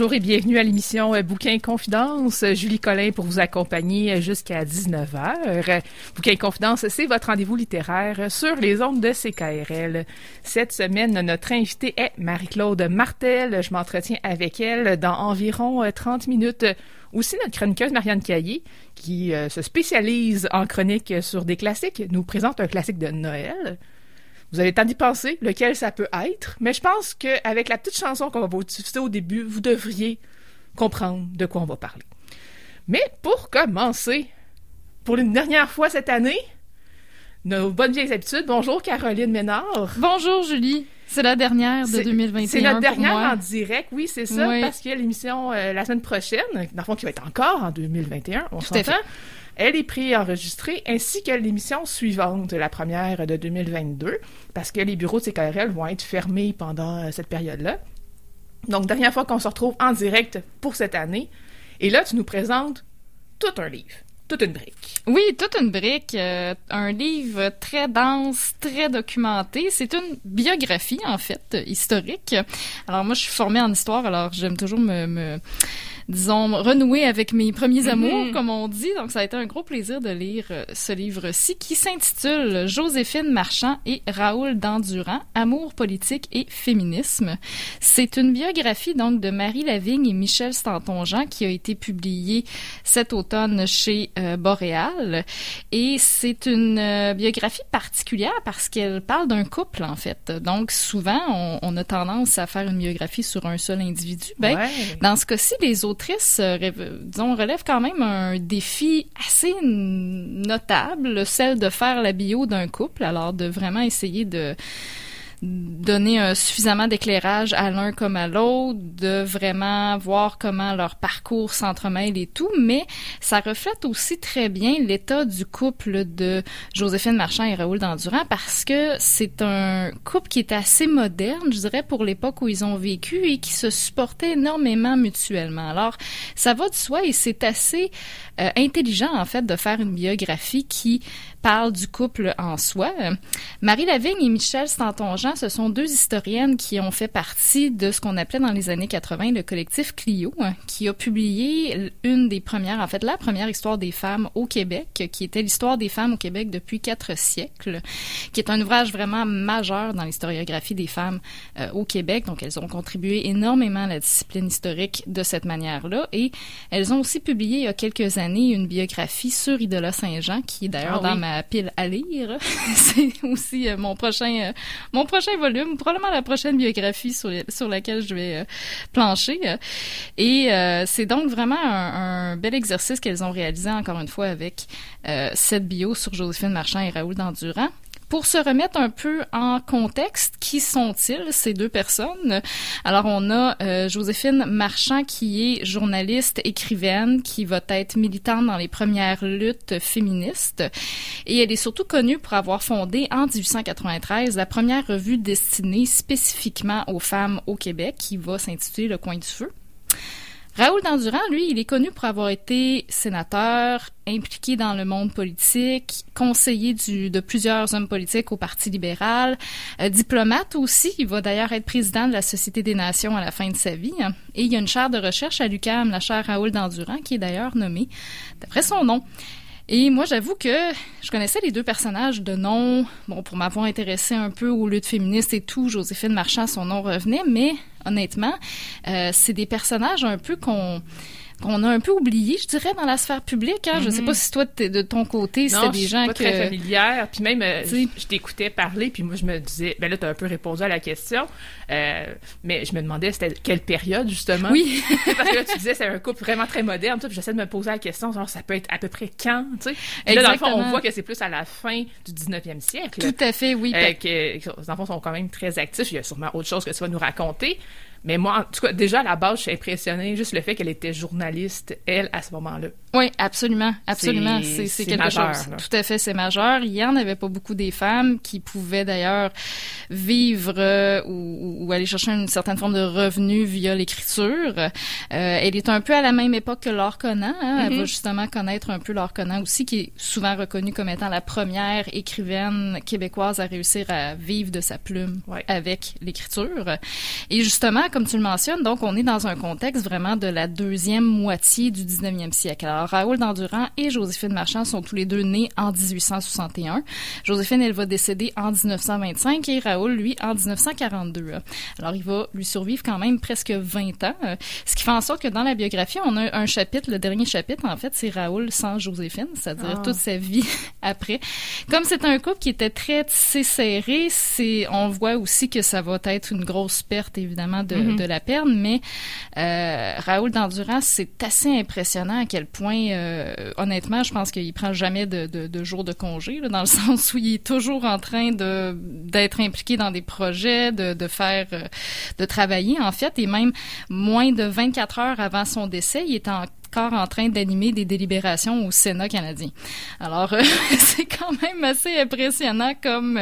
Bonjour et bienvenue à l'émission euh, Bouquin Confidence. Julie Collin pour vous accompagner euh, jusqu'à 19h. Bouquin Confidence, c'est votre rendez-vous littéraire sur les ondes de CKRL. Cette semaine, notre invitée est Marie-Claude Martel. Je m'entretiens avec elle dans environ 30 euh, minutes. Aussi notre chroniqueuse Marianne Caillé, qui se spécialise en chronique sur des classiques, nous présente un classique de Noël. Vous avez le temps d'y penser, lequel ça peut être, mais je pense qu'avec la petite chanson qu'on va vous diffuser au début, vous devriez comprendre de quoi on va parler. Mais pour commencer, pour une dernière fois cette année, nos bonnes vieilles habitudes. Bonjour Caroline Ménard. Bonjour Julie. C'est la dernière de 2021. C'est notre dernière en direct, oui, c'est ça, parce qu'il y a l'émission euh, la semaine prochaine, dans le fond qui va être encore en 2021, on s'entend. Elle est pré-enregistrée, ainsi que l'émission suivante, la première de 2022, parce que les bureaux de CKRL vont être fermés pendant euh, cette période-là. Donc, dernière fois qu'on se retrouve en direct pour cette année. Et là, tu nous présentes tout un livre toute une brique. Oui, toute une brique. Euh, un livre très dense, très documenté. C'est une biographie, en fait, historique. Alors, moi, je suis formée en histoire, alors j'aime toujours me disons, renouer avec mes premiers mhm. amours, comme on dit. Donc, ça a été un gros plaisir de lire euh, ce livre-ci qui s'intitule Joséphine Marchand et Raoul Dandurand, Amour politique et féminisme. C'est une biographie, donc, de Marie Lavigne et Michel Stanton-Jean qui a été publiée cet automne chez euh, Boréal. Et c'est une euh, biographie particulière parce qu'elle parle d'un couple, en fait. Donc, souvent, on, on, a tendance à faire une biographie sur un seul individu. Ben, dans ce cas-ci, les autres euh, disons, relève quand même un défi assez notable, celle de faire la bio d'un couple, alors de vraiment essayer de donner suffisamment d'éclairage à l'un comme à l'autre, de vraiment voir comment leur parcours s'entremêle et tout, mais ça reflète aussi très bien l'état du couple de Joséphine Marchand et Raoul Dandurand parce que c'est un couple qui est assez moderne, je dirais, pour l'époque où ils ont vécu et qui se supportait énormément mutuellement. Alors, ça va de soi et c'est assez euh, intelligent, en fait, de faire une biographie qui parle du couple en soi. Marie Lavigne et Michel Stanton-Jean, ce sont deux historiennes qui ont fait partie de ce qu'on appelait dans les années 80 le collectif Clio, hein, qui a publié une des premières, en fait, la première histoire des femmes au Québec, qui était l'histoire des femmes au Québec depuis quatre siècles, qui est un ouvrage vraiment majeur dans l'historiographie des femmes euh, au Québec. Donc, elles ont contribué énormément à la discipline historique de cette manière-là. Et elles ont aussi publié il y a quelques années une biographie sur Idola Saint-Jean, qui est d'ailleurs ah dans ma pile à lire. c'est aussi euh, mon prochain euh, mon prochain volume, probablement la prochaine biographie sur, sur laquelle je vais euh, plancher. Et c'est donc vraiment un, bel exercice qu'elles ont réalisé encore une fois avec cette bio sur Joséphine Marchand et Raoul Dandurand. Pour se remettre un peu en contexte, qui sont-ils ces deux personnes? Alors on a euh, Joséphine Marchand qui est journaliste, écrivaine, qui va être militante dans les premières luttes féministes et elle est surtout connue pour avoir fondé en 1893 la première revue destinée spécifiquement aux femmes au Québec qui va s'intituler Le coin du feu. Raoul Dandurand, lui, il est connu pour avoir été sénateur, impliqué dans le monde politique, conseiller du, de plusieurs hommes politiques au Parti libéral, euh, diplomate aussi. Il va d'ailleurs être président de la Société des Nations à la fin de sa vie. Et il y a une chaire de recherche à l'UQAM, la chaire Raoul Dandurand, qui est d'ailleurs nommée d'après son nom. Et moi, j'avoue que je connaissais les deux personnages de nom, bon, pour m'avoir intéressé un peu aux luttes féministes et tout, Joséphine Marchand, son nom revenait, mais honnêtement, euh, c'est des personnages un peu qu'on qu'on a un peu oublié, je dirais, dans la sphère publique. Hein. Je sais Mhm. pas si toi, de ton côté, Non, c'était des je suis gens pas que... très familière. Puis même, euh, je, je t'écoutais parler, puis moi, je me disais... Ben là, t'as un peu répondu à la question. euh, mais je me demandais, c'était quelle période, justement? Oui, Parce que là, tu disais, c'est un couple vraiment très moderne. Puis j'essaie de me poser la question, genre, ça peut être à peu près quand, tu sais? Puis là, dans le fond, on voit que c'est plus à la fin du 19e siècle. tout à fait, oui. Euh, que, que les enfants sont quand même très actifs. Il y a sûrement autre chose que tu vas nous raconter. Mais moi, en tout cas, déjà, à la base, je suis impressionnée. Juste le fait qu'elle était journaliste, elle, à ce moment-là. Oui, absolument, absolument. C'est- quelque majeur, chose. là. Tout à fait, c'est majeur. Il y en avait pas beaucoup des femmes qui pouvaient d'ailleurs vivre euh, ou, ou aller chercher une certaine forme de revenu via l'écriture. Euh, elle est un peu à la même époque que Laure Conan. hein. Elle Mhm. va justement connaître un peu Laure Conan aussi, qui est souvent reconnue comme étant la première écrivaine québécoise à réussir à vivre de sa plume Ouais. avec l'écriture. Et justement, comme tu le mentionnes, donc on est dans un contexte vraiment de la deuxième moitié du 19e siècle. Alors Raoul d'Endurant et Joséphine Marchand sont tous les deux nés en 1861. Joséphine, elle va décéder en 1925 et Raoul, lui, en 1942. Alors il va lui survivre quand même presque 20 ans, euh, ce qui fait en sorte que dans la biographie, on a un chapitre, le dernier chapitre, en fait, c'est Raoul sans Joséphine, c'est-à-dire Ah. toute sa vie après. Comme c'est un couple qui était très tissé serré, c'est on voit aussi que ça va être une grosse perte évidemment de, Mhm. de la perte, mais euh, Raoul d'Endurance, c'est assez impressionnant à quel point, euh, honnêtement, je pense qu'il prend jamais de, de, de jours de congé, là, dans le sens où il est toujours en train d'être impliqué dans des projets, de, faire, euh, de travailler en fait, et même moins de 24 heures avant son décès, il est encore en train d'animer des délibérations au Sénat canadien. Alors, euh, c'est quand même assez impressionnant comme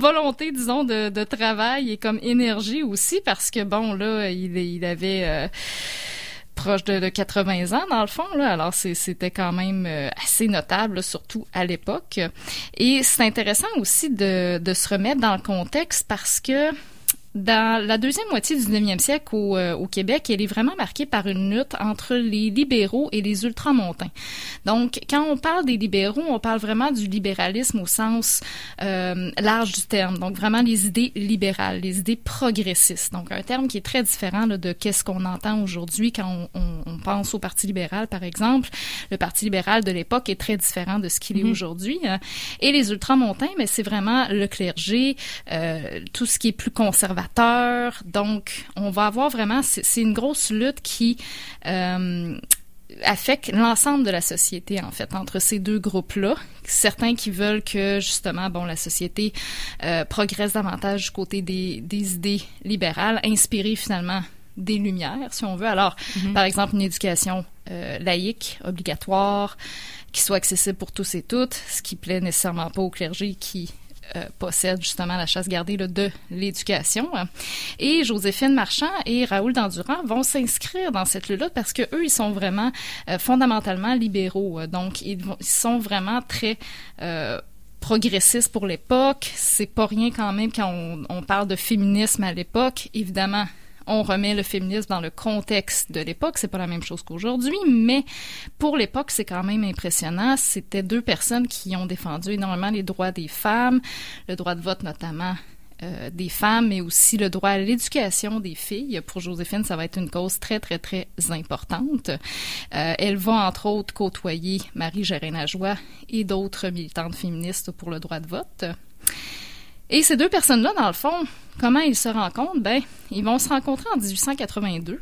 volonté, disons, de, de travail et comme énergie aussi, parce que bon, là, il, il avait euh, proche de, de 80 ans dans le fond là. Alors c'était quand même euh, assez notable surtout à l'époque. Et c'est intéressant aussi de, de se remettre dans le contexte parce que dans la deuxième moitié du 19e siècle au, euh, au Québec, elle est vraiment marquée par une lutte entre les libéraux et les ultramontains. Donc, quand on parle des libéraux, on parle vraiment du libéralisme au sens euh, large du terme. Donc, vraiment les idées libérales, les idées progressistes. Donc, un terme qui est très différent là, de qu'est-ce qu'on entend aujourd'hui quand on, on- on pense au Parti libéral, par exemple. Le Parti libéral de l'époque est très différent de ce qu'il est Mhm. aujourd'hui. hein. Et les ultramontains, mais c'est vraiment le clergé, euh, tout ce qui est plus conservateur. Donc, on va avoir vraiment, c'est une grosse lutte qui euh, affecte l'ensemble de la société, en fait, entre ces deux groupes-là. Certains qui veulent que, justement, bon, la société euh, progresse davantage du côté des, des idées libérales, inspirées finalement des Lumières, si on veut. Alors, Mhm. par exemple, une éducation euh, laïque, obligatoire, qui soit accessible pour tous et toutes, ce qui plaît nécessairement pas au clergé qui euh, possède justement la chasse gardée de l'éducation. Et Joséphine Marchand et Raoul Dandurand vont s'inscrire dans cette lutte parce que eux, ils sont vraiment euh, fondamentalement libéraux. Donc, ils, sont vraiment très euh, progressistes pour l'époque. C'est pas rien quand même quand on, on parle de féminisme à l'époque. Évidemment, on remet le féminisme dans le contexte de l'époque. C'est pas la même chose qu'aujourd'hui, mais pour l'époque, c'est quand même impressionnant. C'était deux personnes qui ont défendu énormément les droits des femmes, le droit de vote notamment euh, des femmes, mais aussi le droit à l'éducation des filles. Pour Joséphine, ça va être une cause très, très, très importante. Euh, elle va, entre autres, côtoyer Marie Gérin-Lajoie et d'autres militantes féministes pour le droit de vote. Et ces deux personnes-là, dans le fond, comment ils se rencontrent? Ben, ils vont se rencontrer en 1882.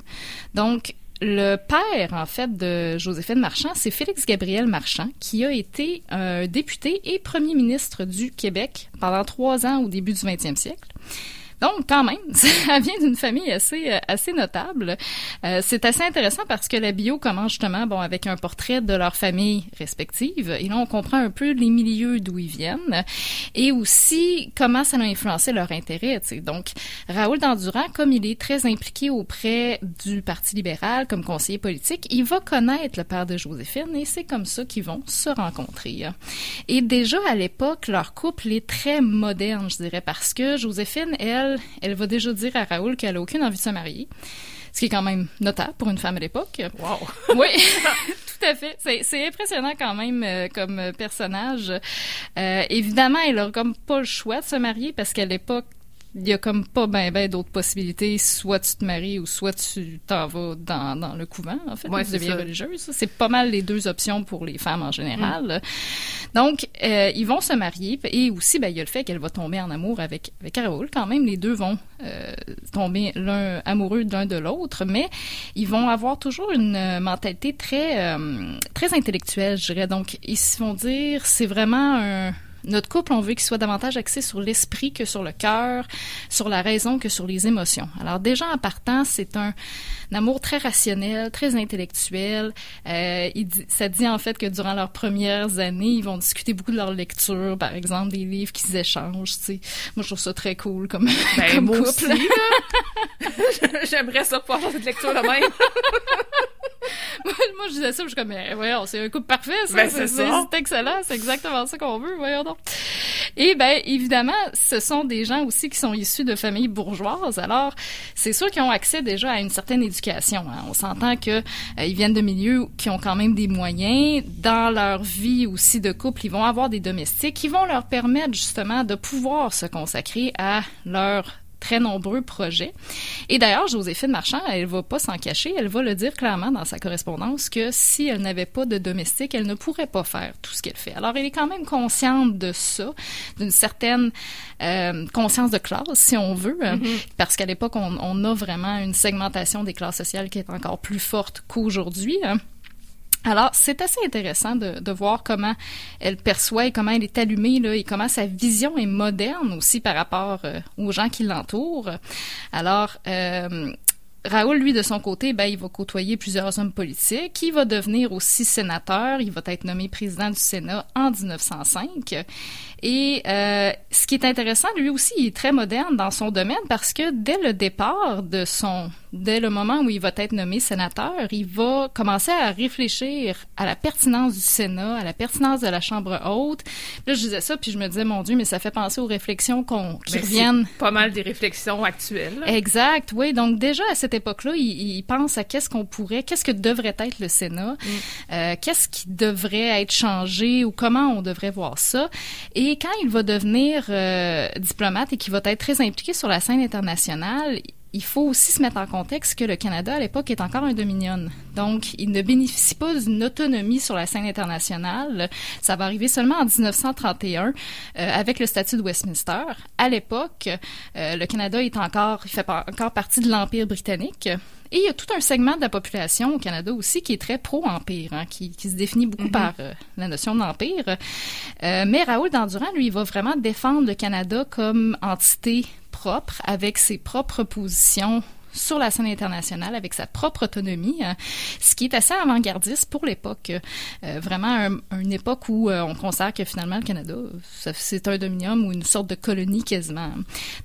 Donc, le père, en fait, de Joséphine Marchand, c'est Félix Gabriel Marchand, qui a été euh, député et premier ministre du Québec pendant trois ans au début du 20e siècle. Donc, quand même, ça vient d'une famille assez euh, assez notable. Euh, c'est assez intéressant parce que la bio commence justement bon avec un portrait de leur famille respective. Et là, on comprend un peu les milieux d'où ils viennent et aussi comment ça a influencé leur intérêt. tu sais. Donc, Raoul Dandurand, comme il est très impliqué auprès du Parti libéral comme conseiller politique, il va connaître le père de Joséphine et c'est comme ça qu'ils vont se rencontrer. Et déjà à l'époque, leur couple est très moderne, je dirais, parce que Joséphine, elle, elle va déjà dire à Raoul qu'elle a aucune envie de se marier. Ce qui est quand même notable pour une femme à l'époque. Wow. Oui, tout à fait. C'est, impressionnant quand même euh, comme personnage. Euh, évidemment, elle a comme pas le choix de se marier parce qu'à l'époque, il y a comme pas ben ben d'autres possibilités. Soit tu te maries ou soit tu t'en vas dans, dans le couvent, en fait. Ouais, tu c'est deviens religieuse. C'est pas mal les deux options pour les femmes en général. Donc, euh, ils vont se marier. Et aussi, ben, il y a le fait qu'elle va tomber en amour avec, avec Raoul. Quand même, les deux vont euh, tomber l'un amoureux de l'un de l'autre. Mais ils vont avoir toujours une euh, mentalité très, euh, très intellectuelle, je dirais. Donc, ils se vont dire, c'est vraiment un notre couple, on veut qu'il soit davantage axé sur l'esprit que sur le cœur, sur la raison que sur les émotions. Alors déjà en partant, c'est un, un amour très rationnel, très intellectuel. Euh, il dit- ça dit en fait que durant leurs premières années, ils vont discuter beaucoup de leur lecture, par exemple des livres qu'ils échangent. Tu sais. Moi, je trouve ça très cool comme, Ben, comme couple. aussi, là. J'aimerais ça pouvoir faire cette lecture de même. Moi, je disais ça, je suis comme, mais voyons, c'est un couple parfait, ça. Ben, c'est ça. C'est excellent, c'est exactement ça qu'on veut, voyons donc. Et ben, évidemment, ce sont des gens aussi qui sont issus de familles bourgeoises. Alors, c'est sûr qu'ils ont accès déjà à une certaine éducation. Hein. On s'entend que euh, ils viennent de milieux qui ont quand même des moyens. Dans leur vie aussi de couple, ils vont avoir des domestiques qui vont leur permettre justement de pouvoir se consacrer à leur très nombreux projets. Et d'ailleurs, Joséphine Marchand, elle va pas s'en cacher, elle va le dire clairement dans sa correspondance que si elle n'avait pas de domestique, elle ne pourrait pas faire tout ce qu'elle fait. Alors, elle est quand même consciente de ça, d'une certaine euh, conscience de classe, si on veut, euh, parce qu'à l'époque, on, on a vraiment une segmentation des classes sociales qui est encore plus forte qu'aujourd'hui. hein. Alors, c'est assez intéressant de, voir comment elle perçoit et comment elle est allumée, là, et comment sa vision est moderne aussi par rapport euh, aux gens qui l'entourent. Alors, euh, Raoul, lui, de son côté, ben, il va côtoyer plusieurs hommes politiques. Il va devenir aussi sénateur. Il va être nommé président du Sénat en 1905. Et euh, ce qui est intéressant, lui aussi, il est très moderne dans son domaine parce que dès le départ de son, dès le moment où il va être nommé sénateur, il va commencer à réfléchir à la pertinence du Sénat, à la pertinence de la Chambre haute. Là, je disais ça, puis je me disais, mon Dieu, mais ça fait penser aux réflexions qu'on, qui c'est reviennent Pas mal des réflexions actuelles. Exact, oui. Donc déjà à cette époque-là, il, il pense à qu'est-ce qu'on pourrait, qu'est-ce que devrait être le Sénat, euh, qu'est-ce qui devrait être changé ou comment on devrait voir ça. Et quand il va devenir euh, diplomate et qu'il va être très impliqué sur la scène internationale, il faut aussi se mettre en contexte que le Canada, à l'époque, est encore un dominion. Donc, il ne bénéficie pas d'une autonomie sur la scène internationale. Ça va arriver seulement en 1931 euh, avec le statut de Westminster. À l'époque, euh, le Canada est encore, il fait encore partie de l'Empire britannique. Et il y a tout un segment de la population au Canada aussi qui est très pro-empire, hein, qui, qui se définit beaucoup par euh, la notion d'empire. Euh, mais Raoul Dandurand, lui, il va vraiment défendre le Canada comme entité propre, avec ses propres positions sur la scène internationale avec sa propre autonomie, hein, ce qui est assez avant-gardiste pour l'époque. Euh, vraiment un- une époque où euh, on considère que finalement le Canada, c'est un dominium ou une sorte de colonie quasiment.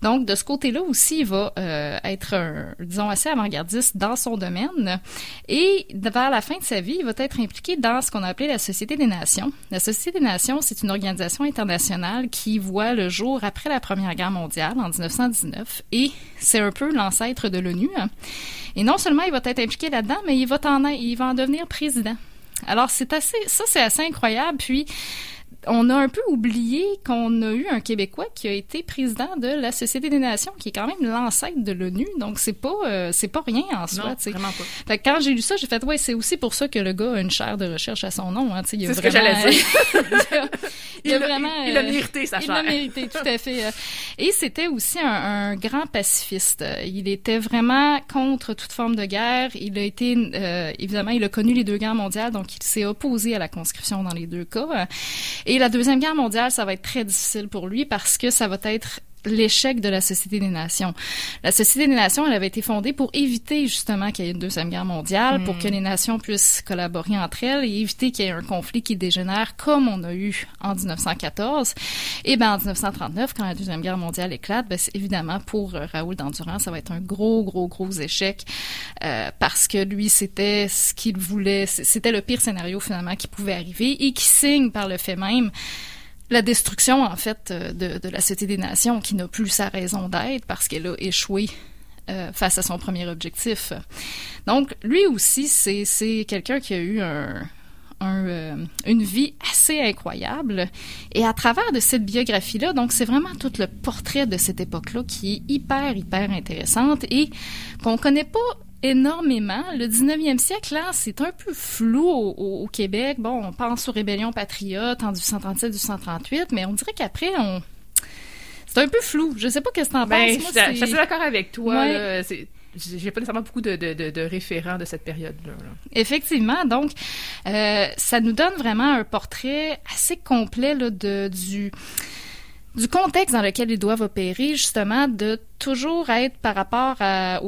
Donc de ce côté-là aussi, il va euh, être, disons, assez avant-gardiste dans son domaine. Et vers la fin de sa vie, il va être impliqué dans ce qu'on a appelé la Société des Nations. La Société des Nations, c'est une organisation internationale qui voit le jour après la Première Guerre mondiale en 1919 et c'est un peu l'ancêtre de l'ONU. Et non seulement il va être impliqué là-dedans, mais il va en, il va en devenir président. Alors c'est assez, ça c'est assez incroyable. Puis on a un peu oublié qu'on a eu un Québécois qui a été président de la Société des Nations, qui est quand même l'ancêtre de l'ONU. Donc c'est pas, euh, c'est pas rien en soi. non, vraiment pas. Fait que quand j'ai lu ça, j'ai fait ouais, c'est aussi pour ça que le gars a une chaire de recherche à son nom. Hein, a C'est ce que vraiment- j'allais dire. il a, il a Il vraiment. il l'a euh, mérité, sa Il l'a mérité, tout à fait. euh. Et c'était aussi un, un grand pacifiste. Il était vraiment contre toute forme de guerre. Il a été, euh, évidemment, il a connu les deux guerres mondiales, donc il s'est opposé à la conscription dans les deux cas. Et la deuxième guerre mondiale, ça va être très difficile pour lui parce que ça va être l'échec de la Société des Nations. La Société des Nations, elle avait été fondée pour éviter justement qu'il y ait une deuxième guerre mondiale, pour que les nations puissent collaborer entre elles et éviter qu'il y ait un conflit qui dégénère comme on a eu en 1914. Et ben en 1939, quand la deuxième guerre mondiale éclate, ben c'est évidemment pour euh, Raoul Dandurand, ça va être un gros, gros, gros échec euh, parce que lui, c'était ce qu'il voulait, c'était le pire scénario finalement qui pouvait arriver et qui signe par le fait même la destruction, en fait, euh, de, de la Société des Nations, qui n'a plus sa raison d'être parce qu'elle a échoué euh, face à son premier objectif. Donc, lui aussi, c'est quelqu'un qui a eu un, une vie assez incroyable. Et à travers de cette biographie-là, donc c'est vraiment tout le portrait de cette époque-là qui est hyper, hyper intéressante et qu'on connaît pas énormément. Le 19e siècle, là, c'est un peu flou au, Québec. Bon, on pense aux rébellions patriotes en 1837-1838, mais on dirait qu'après, on... C'est un peu flou. Je sais pas qu'est-ce que t'en ben, penses. je suis d'accord avec toi. J'ai pas nécessairement beaucoup de, de, de, référents de cette période-là. Effectivement. Donc, euh, ça nous donne vraiment un portrait assez complet là, de, du du contexte dans lequel ils doivent opérer, justement, de toujours être par rapport à,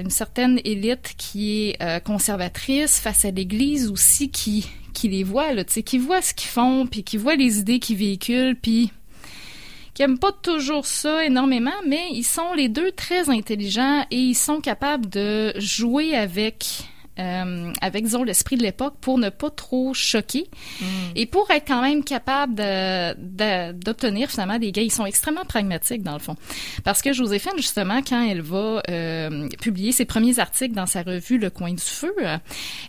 une certaine élite qui est euh, conservatrice face à l'Église aussi, qui, qui les voit, là, qui voit ce qu'ils font, puis qui voit les idées qu'ils véhiculent, puis qui n'aiment pas toujours ça énormément, mais ils sont les deux très intelligents et ils sont capables de jouer avec euh, avec, disons, l'esprit de l'époque pour ne pas trop choquer mm. et pour être quand même capable d'obtenir finalement des gains. Ils sont extrêmement pragmatiques, dans le fond. Parce que Joséphine, justement, quand elle va euh, publier ses premiers articles dans sa revue Le Coin du Feu,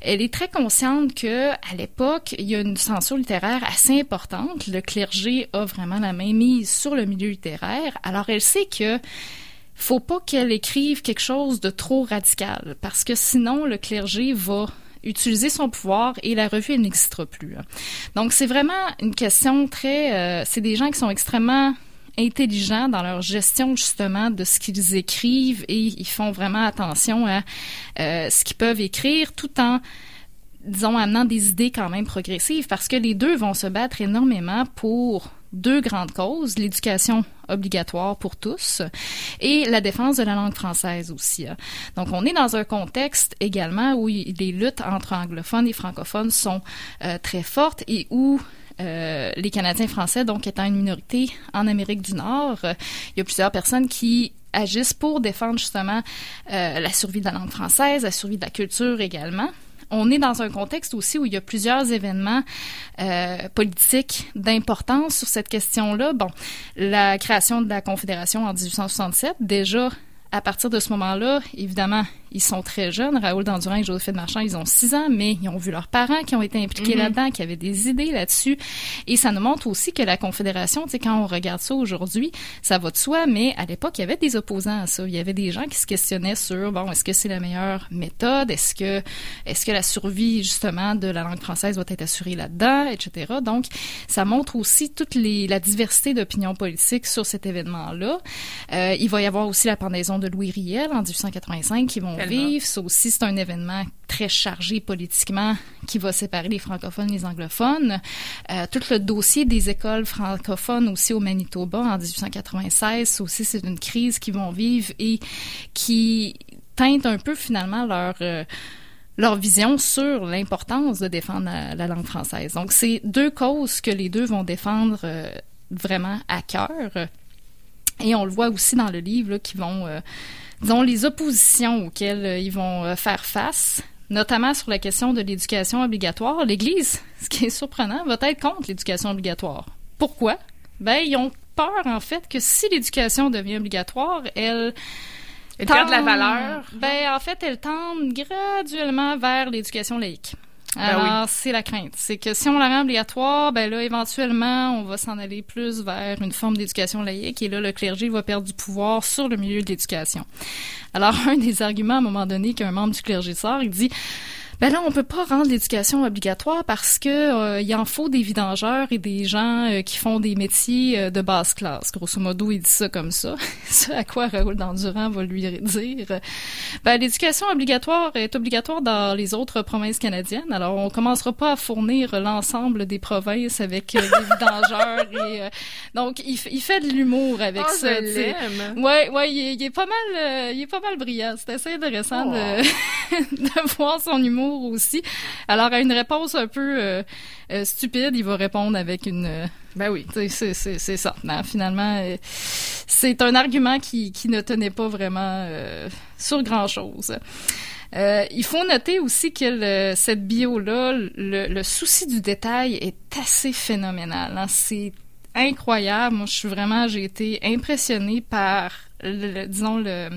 elle est très consciente que à l'époque, il y a une censure littéraire assez importante. Le clergé a vraiment la main mise sur le milieu littéraire. Alors, elle sait que faut pas qu'elle écrive quelque chose de trop radical, parce que sinon le clergé va utiliser son pouvoir et la revue n'existera plus. Donc c'est vraiment une question très, euh, c'est des gens qui sont extrêmement intelligents dans leur gestion justement de ce qu'ils écrivent et ils font vraiment attention à euh, ce qu'ils peuvent écrire tout en disons amenant des idées quand même progressives parce que les deux vont se battre énormément pour deux grandes causes, l'éducation obligatoire pour tous et la défense de la langue française aussi. Hein. Donc, on est dans un contexte également où les luttes entre anglophones et francophones sont euh, très fortes et où euh, les Canadiens français, donc étant une minorité en Amérique du Nord, euh, il y a plusieurs personnes qui agissent pour défendre justement la survie de la langue française, la survie de la culture également on est dans un contexte aussi où il y a plusieurs événements euh, politiques d'importance sur cette question-là. Bon, la création de la Confédération en 1867, déjà à partir de ce moment-là, évidemment, ils sont très jeunes. Raoul Dandurand et Joséphine Marchand, ils ont six ans, mais ils ont vu leurs parents qui ont été impliqués mm-hmm. là-dedans, qui avaient des idées là-dessus. Et ça nous montre aussi que la Confédération, tu sais, quand on regarde ça aujourd'hui, ça va de soi, mais à l'époque, il y avait des opposants à ça. Il y avait des gens qui se questionnaient sur, bon, est-ce que c'est la meilleure méthode? Est-ce que, est-ce que la survie, justement, de la langue française doit être assurée là-dedans, etc. Donc, ça montre aussi toute les, la diversité d'opinions politiques sur cet événement-là. Euh, il va y avoir aussi la pendaison de Louis Riel en 1885 qui vont vivre. Ça aussi, c'est un événement très chargé politiquement qui va séparer les francophones et les anglophones. Euh, tout le dossier des écoles francophones aussi au Manitoba en 1896, ça aussi, c'est une crise qu'ils vont vivre et qui teinte un peu finalement leur... Euh, leur vision sur l'importance de défendre la, langue française. Donc, c'est deux causes que les deux vont défendre euh, vraiment à cœur. Et on le voit aussi dans le livre, qui vont, euh, disons, les oppositions auxquelles euh, ils vont euh, faire face, notamment sur la question de l'éducation obligatoire. L'Église, ce qui est surprenant, va être contre l'éducation obligatoire. Pourquoi? Ben, ils ont peur, en fait, que si l'éducation devient obligatoire, elle... Elle perd de la valeur. Ben, en fait, elle tend graduellement vers l'éducation laïque. Ben Alors, c'est la crainte. C'est que si on la rend obligatoire, ben là, éventuellement, on va s'en aller plus vers une forme d'éducation laïque et là, le clergé va perdre du pouvoir sur le milieu de l'éducation. Alors, un des arguments, à un moment donné, qu'un membre du clergé sort, il dit ben là, on peut pas rendre l'éducation obligatoire parce que euh, il en faut des vidangeurs et des gens euh, qui font des métiers euh, de basse classe. Grosso modo, il dit ça comme ça. Ce à quoi Raoul Dandurand va lui dire ben l'éducation obligatoire est obligatoire dans les autres provinces canadiennes. Alors, on commencera pas à fournir l'ensemble des provinces avec des vidangeurs et donc il, il, fait de l'humour avec oh, ça. Je ouais, ouais, il, est pas mal, il est pas mal brillant. C'est assez intéressant de, oh. de voir son humour aussi. Alors, à une réponse un peu euh, euh, stupide, il va répondre avec une... Euh, ben oui. C'est ça. finalement, c'est un argument qui, qui ne tenait pas vraiment sur grand-chose. il faut noter aussi que cette bio-là, le, souci du détail est assez phénoménal. Hein. C'est incroyable. Moi, je suis vraiment, j'ai été impressionnée par, disons, le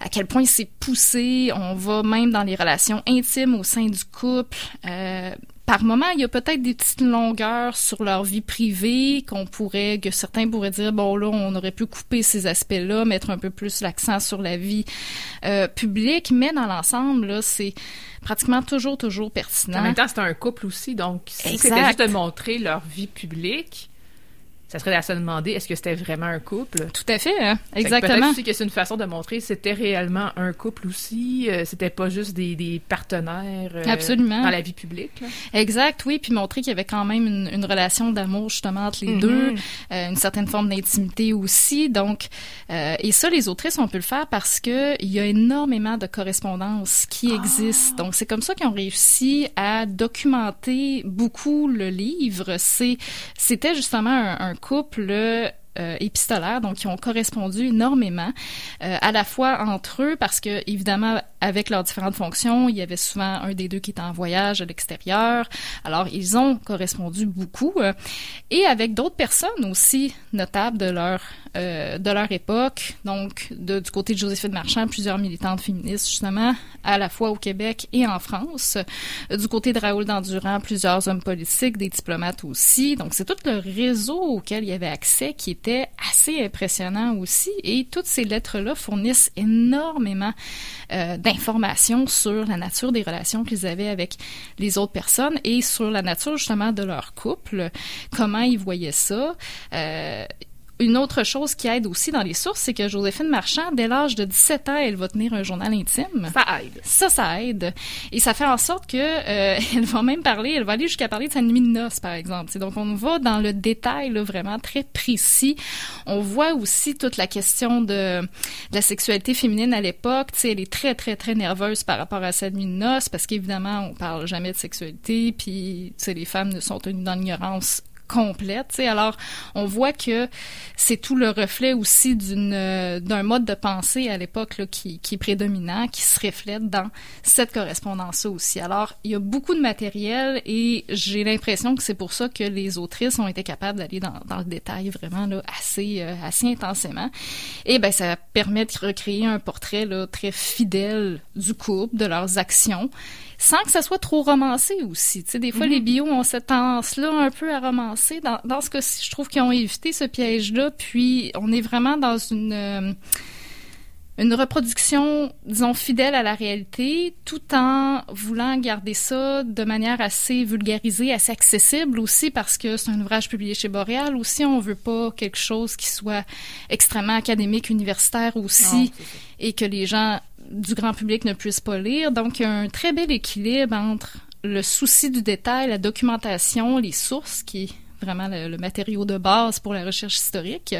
à quel point c'est poussé. On va même dans les relations intimes au sein du couple. Euh, par moment, il y a peut-être des petites longueurs sur leur vie privée qu'on pourrait, que certains pourraient dire, bon là, on aurait pu couper ces aspects-là, mettre un peu plus l'accent sur la vie euh, publique, mais dans l'ensemble, là, c'est pratiquement toujours, toujours pertinent. En même temps, c'est un couple aussi, donc si c'était juste de montrer leur vie publique, ça serait à se demander est-ce que c'était vraiment un couple? Tout à fait, hein? exactement. Peut-être aussi que c'est une façon de montrer c'était réellement un couple aussi, euh, c'était pas juste des, des partenaires euh, Absolument. dans la vie publique. Là. Exact, oui, puis montrer qu'il y avait quand même une, une relation d'amour justement entre les deux, Mm-hmm. euh, une certaine forme d'intimité aussi. Donc, euh, et ça, les autrices, on peut le faire parce que il y a énormément de correspondances qui existent. Donc, c'est comme ça qu'ils ont réussi à documenter beaucoup le livre. C'est, c'était justement un, un couple euh, épistolaire, donc qui ont correspondu énormément, euh, à la fois entre eux, parce que évidemment, avec leurs différentes fonctions, il y avait souvent un des deux qui était en voyage à l'extérieur. Alors, ils ont correspondu beaucoup, euh, et avec d'autres personnes aussi notables de leur euh, de leur époque. Donc, de, du côté de Joséphine Marchand, plusieurs militantes féministes justement, à la fois au Québec et en France. Du côté de Raoul Dandurand, plusieurs hommes politiques, des diplomates aussi. Donc, c'est tout le réseau auquel il y avait accès qui était assez impressionnant aussi. Et toutes ces lettres-là fournissent énormément euh, d'informations sur la nature des relations qu'ils avaient avec les autres personnes et sur la nature justement de leur couple, comment ils voyaient ça. Euh, une autre chose qui aide aussi dans les sources, c'est que Joséphine Marchand, dès l'âge de 17 ans, elle va tenir un journal intime. Ça aide. Ça, ça aide. Et ça fait en sorte que euh, elle va même parler, elle va aller jusqu'à parler de sa nuit de noces, par exemple. donc, on va dans le détail là, vraiment très précis. On voit aussi toute la question de, de la sexualité féminine à l'époque. Elle est très, très, très nerveuse par rapport à sa nuit de noces, parce qu'évidemment, on parle jamais de sexualité, puis les femmes ne sont tenues dans l'ignorance complète. T'sais. Alors, on voit que c'est tout le reflet aussi euh, d'un mode de pensée à l'époque qui, qui est prédominant, qui se reflète dans cette correspondance-là aussi. Alors, il y a beaucoup de matériel et j'ai l'impression que c'est pour ça que les autrices ont été capables d'aller dans, dans le détail vraiment là, assez, euh, assez intensément. Et ben ça permet de recréer un portrait là, très fidèle du couple, de leurs actions sans que ça soit trop romancé aussi. Tu sais, des fois, Mhm. les bios ont cette tendance-là un peu à romancer. Dans, dans ce cas-ci, je trouve qu'ils ont évité ce piège-là. Puis, on est vraiment dans une... euh, une reproduction, disons, fidèle à la réalité, tout en voulant garder ça de manière assez vulgarisée, assez accessible aussi, parce que c'est un ouvrage publié chez Boréal. Aussi, on veut pas quelque chose qui soit extrêmement académique, universitaire aussi, Non, et que les gens du grand public ne puissent pas lire. Donc, il y a un très bel équilibre entre le souci du détail, la documentation, les sources, qui vraiment le, matériau de base pour la recherche historique,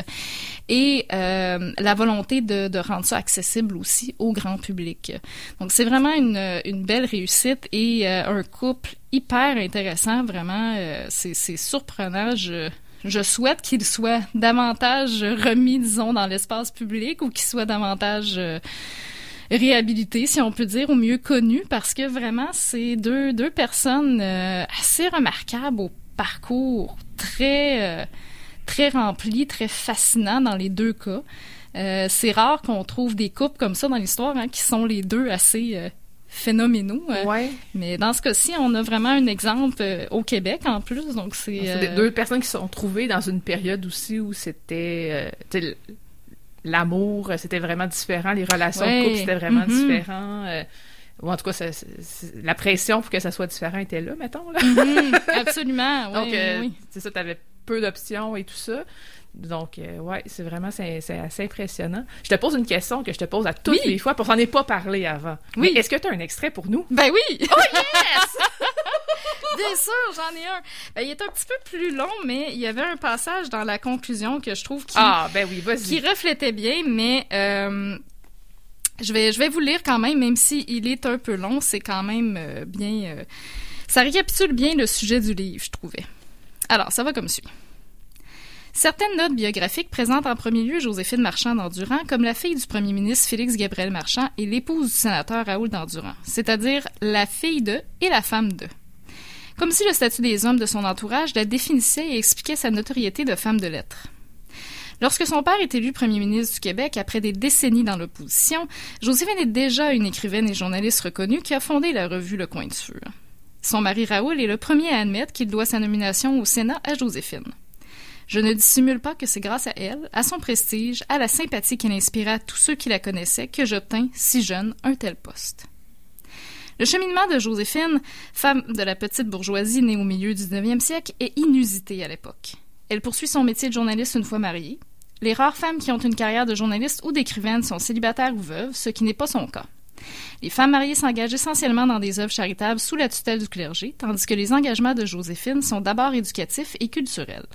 et euh, la volonté de, rendre ça accessible aussi au grand public. Donc, c'est vraiment une, une belle réussite et euh, un couple hyper intéressant, vraiment. euh, c'est surprenant. Je, je souhaite qu'il soit davantage remis, disons, dans l'espace public ou qu'il soit davantage euh, réhabilité, si on peut dire, ou mieux connu, parce que vraiment, c'est deux, deux personnes assez remarquables au parcours très, euh, très rempli, très fascinant dans les deux cas. Euh, c'est rare qu'on trouve des couples comme ça dans l'histoire, hein, qui sont les deux assez euh, phénoménaux. Ouais. Mais dans ce cas-ci, on a vraiment un exemple au Québec en plus, donc c'est... Deux personnes qui se sont trouvées dans une période aussi où c'était l'amour, c'était vraiment différent, les relations Ouais. de couple c'était vraiment Mhm. différent. Ou en tout cas, ça- la pression pour que ça soit différent était là, mettons. Là. mhm, absolument, oui, Donc, euh, oui. c'est ça, t'avais peu d'options et tout ça. Donc, euh, ouais, c'est vraiment, c'est assez impressionnant. Je te pose une question que je te pose à toutes Oui. les fois, pour s'en est pas parlé avant. Oui. Est-ce que tu as un extrait pour nous? Ben oui! Oh yes! Bien sûr, j'en ai un. Ben, il est un petit peu plus long, mais il y avait un passage dans la conclusion que je trouve qui, Ah, ben oui, qui reflétait bien, mais euh, je vais vous lire quand même, même si il est un peu long, c'est quand même euh, bien. euh, ça récapitule bien le sujet du livre, je trouvais. Alors, ça va comme suit. Certaines notes biographiques présentent en premier lieu Joséphine Marchand d'Endurant comme la fille du premier ministre Félix Gabriel Marchand et l'épouse du sénateur Raoul d'Endurant, c'est-à-dire la fille de et la femme de. Comme si le statut des hommes de son entourage la définissait et expliquait sa notoriété de femme de lettres. Lorsque son père est élu premier ministre du Québec après des décennies dans l'opposition, Joséphine est déjà une écrivaine et journaliste reconnue qui a fondé la revue Le Coin du Feu. Son mari Raoul est le premier à admettre qu'il doit sa nomination au Sénat à Joséphine. Je ne dissimule pas que c'est grâce à elle, à son prestige, à la sympathie qu'elle inspirait à tous ceux qui la connaissaient que j'obtins, si jeune, un tel poste. Le cheminement de Joséphine, femme de la petite bourgeoisie née au milieu du 19e siècle, est inusité à l'époque. Elle poursuit son métier de journaliste une fois mariée. Les rares femmes qui ont une carrière de journaliste ou d'écrivaine sont célibataires ou veuves, ce qui n'est pas son cas. Les femmes mariées s'engagent essentiellement dans des œuvres charitables sous la tutelle du clergé, tandis que les engagements de Joséphine sont d'abord éducatifs et culturels.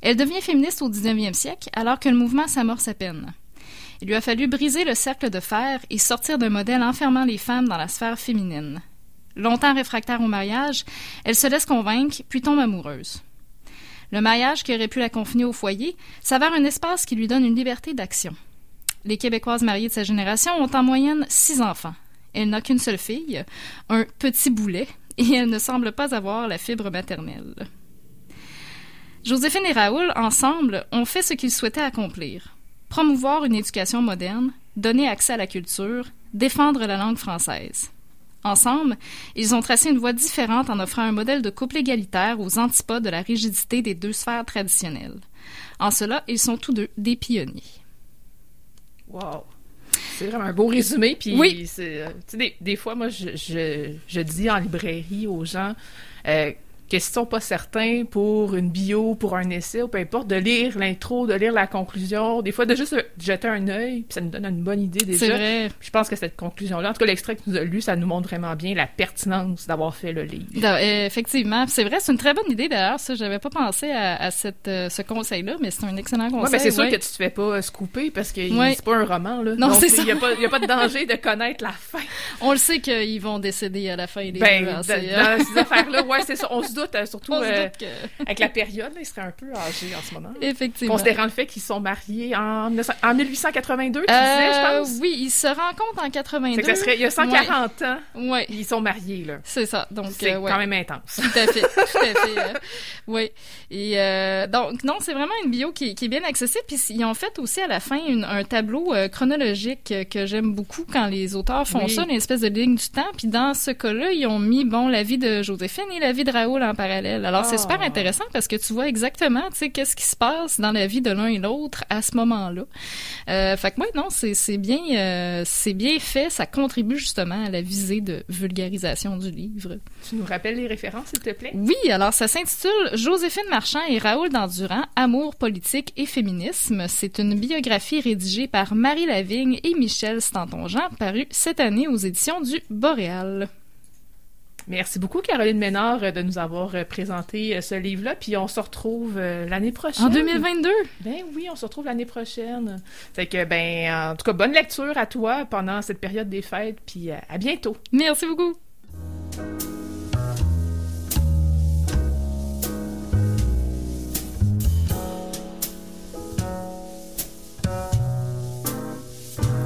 Elle devient féministe au 19e siècle, alors que le mouvement s'amorce à peine. Il lui a fallu briser le cercle de fer et sortir d'un modèle enfermant les femmes dans la sphère féminine. Longtemps réfractaire au mariage, elle se laisse convaincre, puis tombe amoureuse. Le mariage qui aurait pu la confiner au foyer s'avère un espace qui lui donne une liberté d'action. Les Québécoises mariées de sa génération ont en moyenne six enfants. Elle n'a qu'une seule fille, un petit boulet, et elle ne semble pas avoir la fibre maternelle. Joséphine et Raoul, ensemble, ont fait ce qu'ils souhaitaient accomplir promouvoir une éducation moderne, donner accès à la culture, défendre la langue française. Ensemble, ils ont tracé une voie différente en offrant un modèle de couple égalitaire aux antipodes de la rigidité des deux sphères traditionnelles. En cela, ils sont tous deux des pionniers. Wow! C'est vraiment un beau résumé. Puis oui. Euh, des, des, fois, moi, je, je, je, dis en librairie aux gens euh, que s'ils sont pas certains pour une bio, pour un essai, ou peu importe, de lire l'intro, de lire la conclusion, des fois de juste jeter un œil, puis ça nous donne une bonne idée déjà. C'est vrai. je pense que cette conclusion-là, en tout cas l'extrait que nous a lu, ça nous montre vraiment bien la pertinence d'avoir fait le livre. effectivement, c'est vrai, c'est une très bonne idée d'ailleurs. Ça, j'avais pas pensé à, cette, euh, ce conseil-là, mais c'est un excellent conseil. Oui, mais c'est sûr que tu te fais pas scooper parce que c'est pas un roman là. Non, c'est ça. Il y, a pas, y a pas de danger de connaître la fin. On le sait qu'ils vont décéder à la fin des ben, deux. Hein, dans, ces affaires-là, ouais, c'est ça. On se doute, euh, surtout. Euh, avec la période, là, il serait un peu âgé en ce moment. Effectivement. Considérant le fait qu'ils sont mariés en, en 1882, tu euh, disais, je pense? Oui, ils se rencontrent en 82. Ça serait, il y a 140 ouais. ans. Ouais. Ils sont mariés, là. C'est ça. Donc, c'est euh, ouais. quand même intense. Tout à fait. Tout à fait. Euh, oui. Et euh, donc, non, c'est vraiment une bio qui, qui, est bien accessible. Puis, ils ont fait aussi à la fin une, un tableau chronologique que j'aime beaucoup quand les auteurs font oui. ça, une espèce de ligne du temps. Puis, dans ce cas-là, ils ont mis, bon, la vie de Joséphine et la vie de Raoul en parallèle. Alors, c'est super intéressant parce que tu vois exactement, tu sais, qu'est-ce qui se passe dans la vie de l'un et l'autre à ce moment-là. Euh, fait que moi, non, c'est bien, euh, c'est bien fait. Ça contribue justement à la visée de vulgarisation du livre. Tu nous rappelles les références, s'il te plaît? Oui, alors ça s'intitule Joséphine Marchand et Raoul Dandurand, Amour, politique et féminisme. C'est une biographie rédigée par Marie Lavigne et Michel Stanton-Jean, parue cette année aux éditions du Boréal. Merci beaucoup, Caroline Ménard, de nous avoir présenté ce livre-là. Puis on se retrouve l'année prochaine. En 2022? Ben oui, on se retrouve l'année prochaine. Fait que, ben, en tout cas, bonne lecture à toi pendant cette période des fêtes. Puis à bientôt. Merci beaucoup.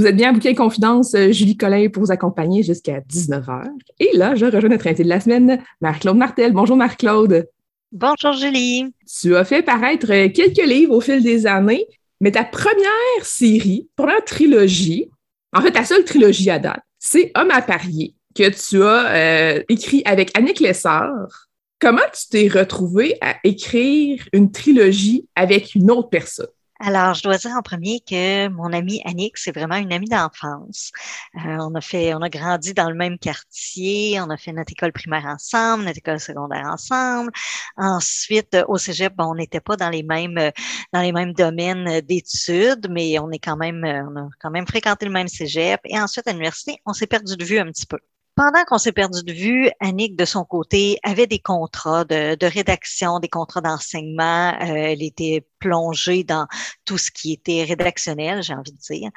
Vous êtes bien à Bouquin Confidence, Julie Collin pour vous accompagner jusqu'à 19h. Et là, je rejoins notre invité de la semaine, Marc-Claude Martel. Bonjour Marc-Claude. Bonjour Julie. Tu as fait paraître quelques livres au fil des années, mais ta première série, première trilogie, en fait ta seule trilogie à date, c'est Homme à parier, que tu as euh, écrit avec Annick Lessard. Comment tu t'es retrouvé à écrire une trilogie avec une autre personne? Alors, je dois dire en premier que mon amie Annick, c'est vraiment une amie d'enfance. Euh, on a fait, on a grandi dans le même quartier, on a fait notre école primaire ensemble, notre école secondaire ensemble. Ensuite, au cégep, on n'était pas dans les mêmes, dans les mêmes domaines d'études, mais on est quand même, on a quand même fréquenté le même cégep. Et ensuite, à l'université, on s'est perdu de vue un petit peu pendant qu'on s'est perdu de vue, Annick, de son côté, avait des contrats de, de rédaction, des contrats d'enseignement. Euh, elle était plongée dans tout ce qui était rédactionnel, j'ai envie de dire.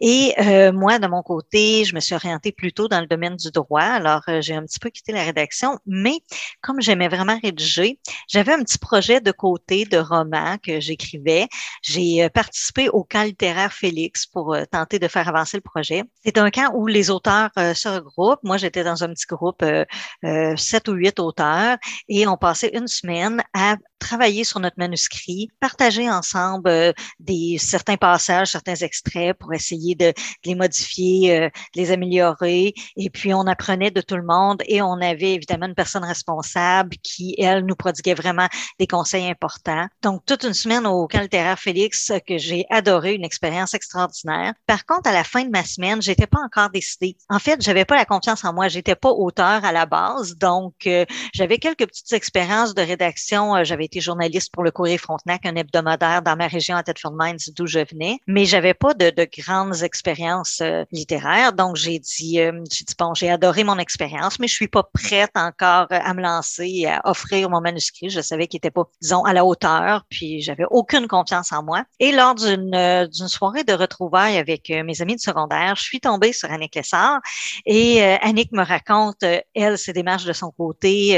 Et euh, moi, de mon côté, je me suis orientée plutôt dans le domaine du droit. Alors, euh, j'ai un petit peu quitté la rédaction, mais comme j'aimais vraiment rédiger, j'avais un petit projet de côté de roman que j'écrivais. J'ai participé au camp littéraire Félix pour tenter de faire avancer le projet. C'est un camp où les auteurs se regroupent. Moi, j'étais dans un petit groupe, euh, euh, sept ou huit auteurs, et on passait une semaine à travailler sur notre manuscrit, partager ensemble euh, des certains passages, certains extraits pour essayer de, les modifier, euh, les améliorer. Et puis on apprenait de tout le monde et on avait évidemment une personne responsable qui, elle, nous prodiguait vraiment des conseils importants. Donc toute une semaine au camp littéraire Félix que j'ai adoré, une expérience extraordinaire. Par contre, à la fin de ma semaine, j'étais pas encore décidée. En fait, j'avais pas la confiance en moi. J'étais pas auteur à la base, donc euh, j'avais quelques petites expériences de rédaction. j'avais journaliste pour le Courrier Frontenac, un hebdomadaire dans ma région à Thetford Mines d'où je venais, mais j'avais pas de, de, grandes expériences euh, littéraires. Donc j'ai dit, euh, j'ai bon, j'ai adoré mon expérience, mais je suis pas prête encore à me lancer, à offrir mon manuscrit. Je savais qu'il était pas, disons, à la hauteur, puis j'avais aucune confiance en moi. Et lors d'une euh, soirée de retrouvailles avec mes amis de secondaire, je suis tombée sur Annick Lessard et Annick me raconte, elle, ses démarches de son côté.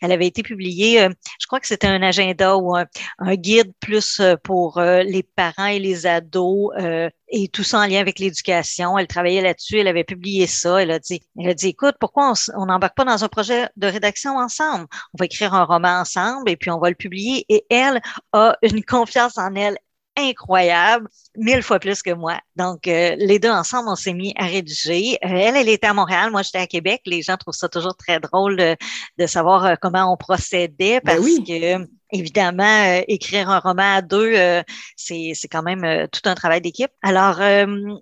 elle avait été publiée, je crois que c'était un agent ou un, guide plus euh, pour euh, les parents et les ados euh, et tout ça en lien avec l'éducation. Elle travaillait là-dessus, elle avait publié ça. Elle a dit, elle a dit, écoute, pourquoi on n'embarque pas dans un projet de rédaction ensemble? On va écrire un roman ensemble et puis on va le publier. Et elle a une confiance en elle incroyable, mille fois plus que moi. Donc, les deux ensemble, on s'est mis à rédiger. elle, elle était à Montréal, moi j'étais à Québec. Les gens trouvent ça toujours très drôle de, de savoir comment on procédait ben parce que évidemment, euh, écrire un roman à deux, euh, c'est quand même euh, tout un travail d'équipe. Alors,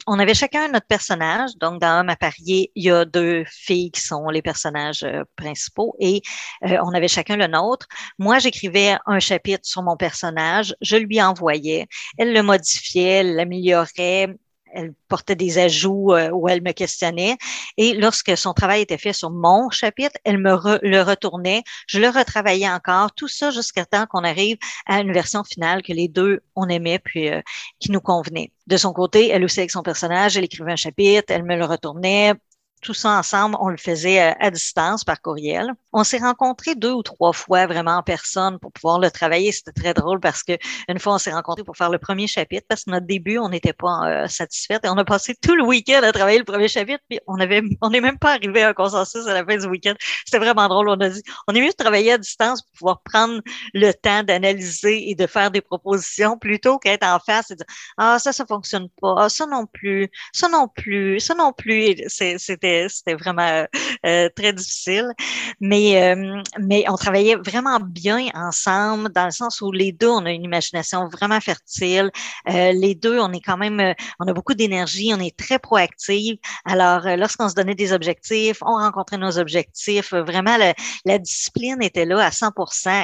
on avait chacun notre personnage. Donc, dans Homme à parier, il y a deux filles qui sont les personnages principaux et on avait chacun le nôtre. Moi, j'écrivais un chapitre sur mon personnage, je lui envoyais, elle le modifiait, l'améliorait, elle portait des ajouts euh, où elle me questionnait. Et lorsque son travail était fait sur mon chapitre, elle me le retournait. Je le retravaillais encore. Tout ça jusqu'à temps qu'on arrive à une version finale que les deux, on aimait puis euh, qui nous convenait. De son côté, elle aussi avec son personnage, elle écrivait un chapitre, elle me le retournait tout ça ensemble, on le faisait euh, à, distance par courriel. On s'est rencontrés deux ou trois fois vraiment en personne pour pouvoir le travailler. C'était très drôle parce que une fois on s'est rencontrés pour faire le premier chapitre parce que notre début on n'était pas euh, et on a passé tout le week-end à travailler le premier chapitre puis on avait on n'est même pas arrivé à un consensus à la fin du week-end. C'était vraiment drôle. On a dit on est mieux de travailler à distance pour pouvoir prendre le temps d'analyser et de faire des propositions plutôt qu'être en face et dire ah ça ça fonctionne pas ah, ça non plus ça non plus ça non plus. C'était c'était vraiment euh, très difficile. Mais, euh, mais on travaillait vraiment bien ensemble dans le sens où les deux, on a une imagination vraiment fertile. Euh, les deux, on est quand même, on a beaucoup d'énergie, on est très proactive. Alors, lorsqu'on se donnait des objectifs, on rencontrait nos objectifs. Vraiment, la discipline était là à 100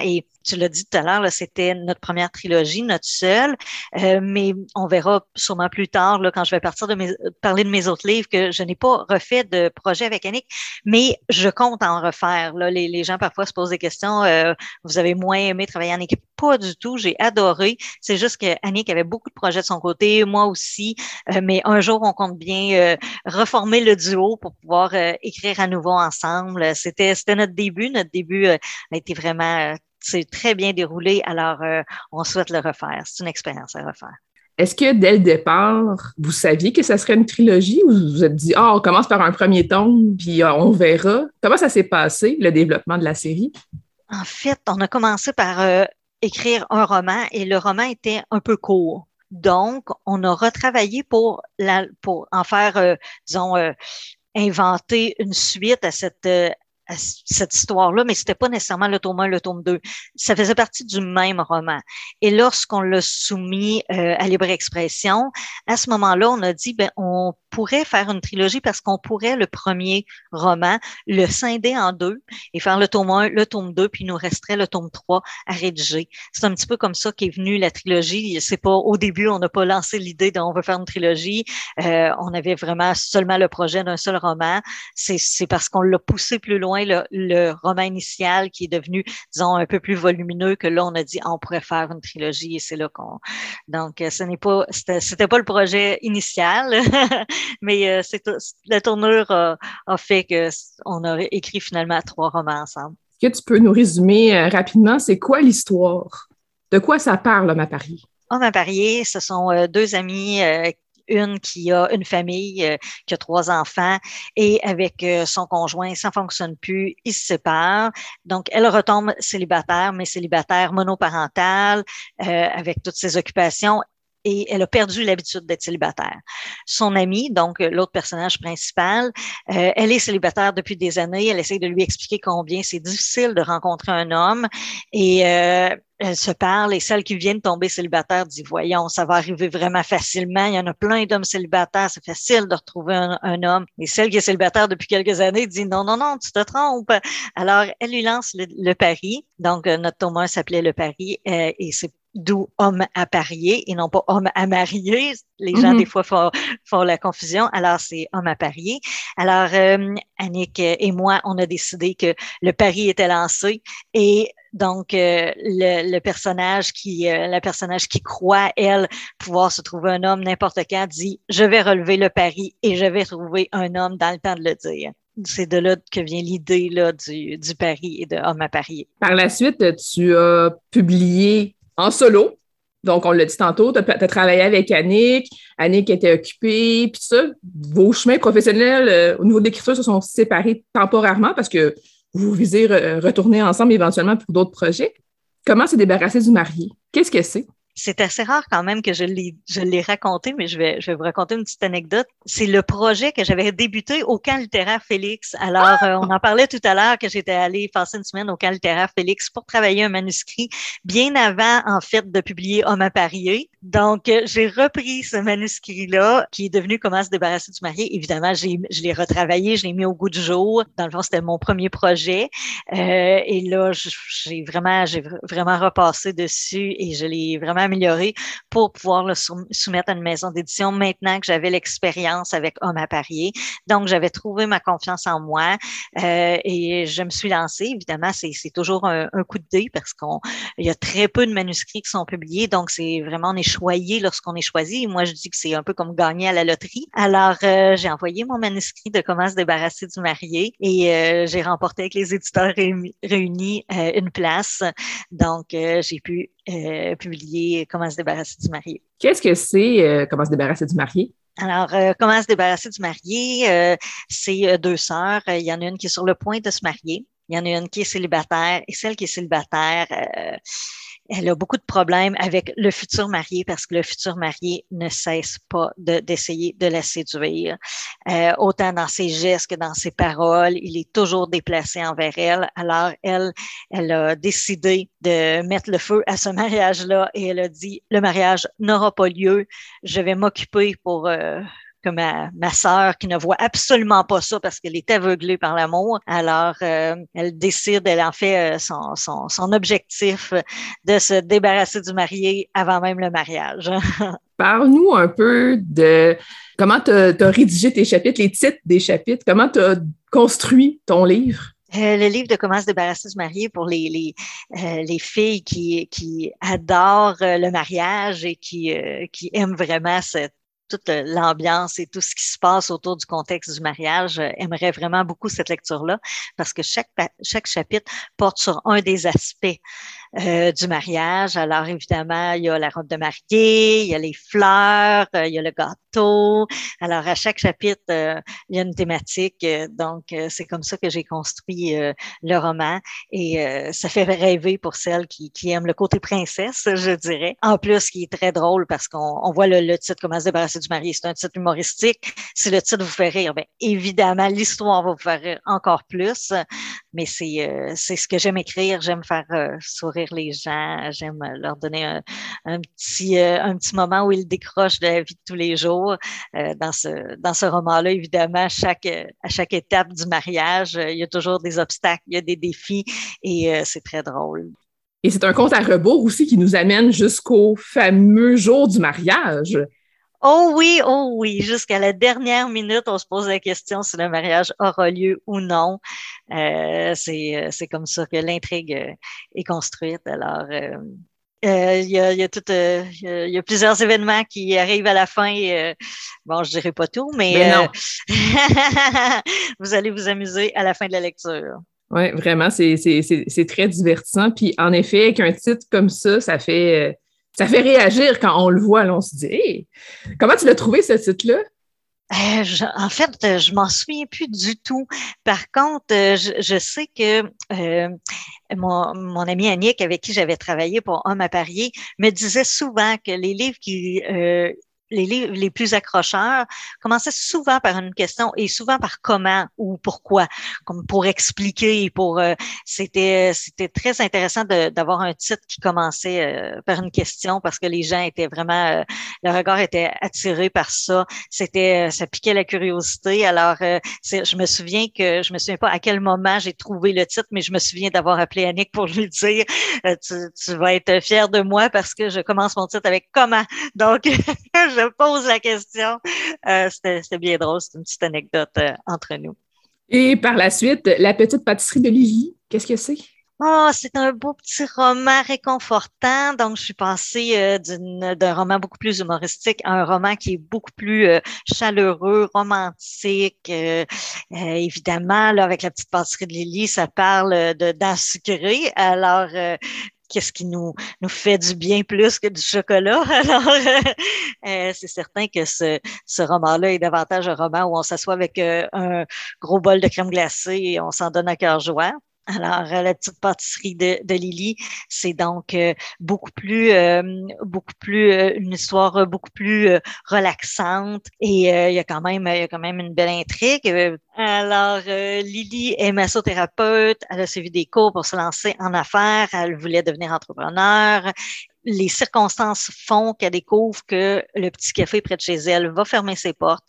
et tu l'as dit tout à l'heure, c'était notre première trilogie, notre seule, euh, mais on verra sûrement plus tard, là, quand je vais partir de mes, parler de mes autres livres, que je n'ai pas refait de projet avec Annick, mais je compte en refaire. Là. Les, les gens parfois se posent des questions, euh, vous avez moins aimé travailler en équipe? Pas du tout, j'ai adoré. C'est juste que Annick avait beaucoup de projets de son côté, moi aussi, euh, mais un jour, on compte bien reformer le duo pour pouvoir écrire à nouveau ensemble. C'était notre début, notre début a été vraiment c'est très bien déroulé, alors euh, on souhaite le refaire. C'est une expérience à refaire. Est-ce que dès le départ, vous saviez que ça serait une trilogie ou vous vous êtes dit, ah, on commence par un premier tome, puis euh, on verra? Comment ça s'est passé, le développement de la série? En fait, on a commencé par euh, écrire un roman et le roman était un peu court. Donc, on a retravaillé pour, la, pour en faire, disons, inventer une suite à cette cette histoire-là, mais c'était pas nécessairement le tome 1, le tome 2. Ça faisait partie du même roman. Et lorsqu'on l'a soumis euh, à Libre Expression, à ce moment-là, on a dit, ben, on pourrait faire une trilogie parce qu'on pourrait le premier roman le scinder en deux et faire le tome 1, le tome 2, puis il nous resterait le tome 3 à rédiger. C'est un petit peu comme ça qu'est venue la trilogie. C'est pas au début, on n'a pas lancé l'idée d'on veut faire une trilogie. Euh, on avait vraiment seulement le projet d'un seul roman. C'est parce qu'on l'a poussé plus loin le, roman initial qui est devenu, disons, un peu plus volumineux que là, on a dit, on pourrait faire une trilogie et c'est là qu'on. Donc, ce n'est pas, c'était pas le projet initial, mais euh, c'est la tournure a, fait qu'on a écrit finalement trois romans ensemble. Est-ce que tu peux nous résumer euh, rapidement, c'est quoi l'histoire? De quoi ça parle, à Paris? Homme à Paris, ce sont euh, deux amis une qui a une famille, euh, qui a trois enfants, et avec euh, son conjoint, ça ne fonctionne plus, ils se séparent. Donc, elle retombe célibataire, mais célibataire monoparentale, euh, avec toutes ses occupations et elle a perdu l'habitude d'être célibataire. Son amie, donc l'autre personnage principal, euh, elle est célibataire depuis des années. Elle essaie de lui expliquer combien c'est difficile de rencontrer un homme et euh, elle se parle et celle qui vient de tomber célibataire dit voyons ça va arriver vraiment facilement il y en a plein d'hommes célibataires c'est facile de retrouver un, homme et celle qui est célibataire depuis quelques années dit non non non tu te trompes alors elle lui lance le, pari donc euh, notre Thomas s'appelait le pari et c'est d'où homme à parier et non pas homme à marier. Les gens, mhm. des fois, font, font, la confusion. Alors, c'est homme à parier. Alors, euh, Annick et moi, on a décidé que le pari était lancé et donc, euh, le, personnage qui, euh, la personnage qui croit, elle, pouvoir se trouver un homme n'importe quand, dit, je vais relever le pari et je vais trouver un homme dans le temps de le dire c'est de là que vient l'idée là, du, du pari et de homme à parier. Par la suite, tu as publié en solo. Donc, on l'a dit tantôt, tu as, travaillé avec Annick, Annick était occupée, puis ça, vos chemins professionnels euh, au niveau de l'écriture se sont séparés temporairement parce que vous visez retourner ensemble éventuellement pour d'autres projets. Comment se débarrasser du marié? Qu'est-ce que c'est? C'est assez rare quand même que je l'ai, raconté, mais je vais, je vais vous raconter une petite anecdote. C'est le projet que j'avais débuté au camp littéraire Félix. Alors, euh, on en parlait tout à l'heure que j'étais allée passer une semaine au camp littéraire Félix pour travailler un manuscrit bien avant, en fait, de publier Homme à parier. Donc, euh, j'ai repris ce manuscrit-là qui est devenu Comment se débarrasser du marié. Évidemment, je l'ai retravaillé, je l'ai mis au goût du jour. Dans le fond, c'était mon premier projet. Euh, et là, j'ai vraiment, j'ai vraiment repassé dessus et je l'ai vraiment amélioré pour pouvoir le soumettre à une maison d'édition maintenant que j'avais l'expérience avec Homme à parier. Donc, j'avais trouvé ma confiance en moi euh, et je me suis lancée. Évidemment, c'est toujours un, coup de dé parce qu'il y a très peu de manuscrits qui sont publiés. Donc, c'est vraiment, on est choyé lorsqu'on est choisi. Moi, je dis que c'est un peu comme gagner à la loterie. Alors, euh, j'ai envoyé mon manuscrit de comment se débarrasser du marié et euh, j'ai remporté avec les éditeurs réunis une place. Donc, j'ai pu euh, publié Comment se débarrasser du marié. Qu'est-ce que c'est euh, Comment se débarrasser du marié? Alors, euh, comment se débarrasser du marié? c'est deux sœurs. Il y en a une qui est sur le point de se marier. Il y en a une qui est célibataire. Et celle qui est célibataire, elle a beaucoup de problèmes avec le futur marié parce que le futur marié ne cesse pas d'essayer de, la séduire. Euh, autant dans ses gestes que dans ses paroles, il est toujours déplacé envers elle. Alors, elle, elle a décidé de mettre le feu à ce mariage-là et elle a dit, le mariage n'aura pas lieu, je vais m'occuper pour... Euh, ma, ma sœur qui ne voit absolument pas ça parce qu'elle est aveuglée par l'amour. Alors, euh, elle décide, elle en fait euh, son, son, son objectif de se débarrasser du marié avant même le mariage. Parle-nous un peu de comment tu as, rédigé tes chapitres, les titres des chapitres, comment tu as construit ton livre? Euh, le livre de Comment se débarrasser du marié pour les, les, euh, les filles qui, qui adorent le mariage et qui, qui aiment vraiment cette, toute l'ambiance et tout ce qui se passe autour du contexte du mariage, j'aimerais vraiment beaucoup cette lecture-là parce que chaque, chaque chapitre porte sur un des aspects euh, du mariage. Alors, évidemment, il y a la robe de mariée, il y a les fleurs, euh, il y a le gâteau. Alors, à chaque chapitre, euh, il y a une thématique. donc, c'est comme ça que j'ai construit le roman et ça fait rêver pour celles qui, aiment le côté princesse, je dirais. En plus, qui est très drôle parce qu'on on voit le, le titre Comment se débarrasser du marié. C'est un titre humoristique. Si le titre vous fait rire, bien évidemment, l'histoire va vous faire rire encore plus. Mais c'est c'est ce que j'aime écrire. J'aime faire euh, les gens. J'aime leur donner un, petit un petit moment où ils décrochent de la vie de tous les jours. dans ce dans ce roman-là, évidemment, à chaque étape du mariage, il y a toujours des obstacles, il y a des défis et c'est très drôle. Et c'est un compte à rebours aussi qui nous amène jusqu'au fameux jour du mariage. Oh oui, oh oui, jusqu'à la dernière minute, on se pose la question si le mariage aura lieu ou non. Euh, c'est, comme ça que l'intrigue euh, est construite. Alors, euh, il y, a, y, a tout, il y a plusieurs événements qui arrivent à la fin. bon, je dirais pas tout, mais, mais non. vous allez vous amuser à la fin de la lecture. Oui, vraiment, c'est très divertissant. Puis en effet, qu'un titre comme ça, ça fait, euh, ça fait réagir quand on le voit. on se dit comment tu l'as trouvé ce titre-là? Euh, en fait, euh, je m'en souviens plus du tout. Par contre, je, sais que mon, mon ami Annick, avec qui j'avais travaillé pour Homme à parier, me disait souvent que les livres qui les livres les plus accrocheurs commençaient souvent par une question et souvent par comment ou pourquoi, comme pour expliquer. Pour euh, c'était c'était très intéressant d'avoir un titre qui commençait euh, par une question parce que les gens étaient vraiment euh, le regard était attiré par ça. C'était ça piquait la curiosité. Alors je me souviens que je me souviens pas à quel moment j'ai trouvé le titre, mais je me souviens d'avoir appelé Annick pour lui dire tu, tu vas être fier de moi parce que je commence mon titre avec comment. Donc je pose la question. Euh, C'était bien drôle, c'est une petite anecdote euh, entre nous. Et par la suite, La petite pâtisserie de Lily, qu'est-ce que c'est? Oh, c'est un beau petit roman réconfortant. Donc, je suis passée euh, d'un roman beaucoup plus humoristique à un roman qui est beaucoup plus euh, chaleureux, romantique. Euh, évidemment, là, avec la petite pâtisserie de Lily, ça parle de sucrées. Alors, qu'est-ce qui nous, nous fait du bien plus que du chocolat? Alors, euh, c'est certain que ce, ce roman-là est davantage un roman où on s'assoit avec euh, un gros bol de crème glacée et on s'en donne à cœur joie. Alors, euh, la petite pâtisserie de, de Lily, c'est donc euh, beaucoup plus, euh, beaucoup plus, une histoire beaucoup plus relaxante et il y a quand même, il y a quand même une belle intrigue. Alors, Lily est massothérapeute, elle a suivi des cours pour se lancer en affaires, elle voulait devenir entrepreneur les circonstances font qu'elle découvre que le petit café près de chez elle va fermer ses portes.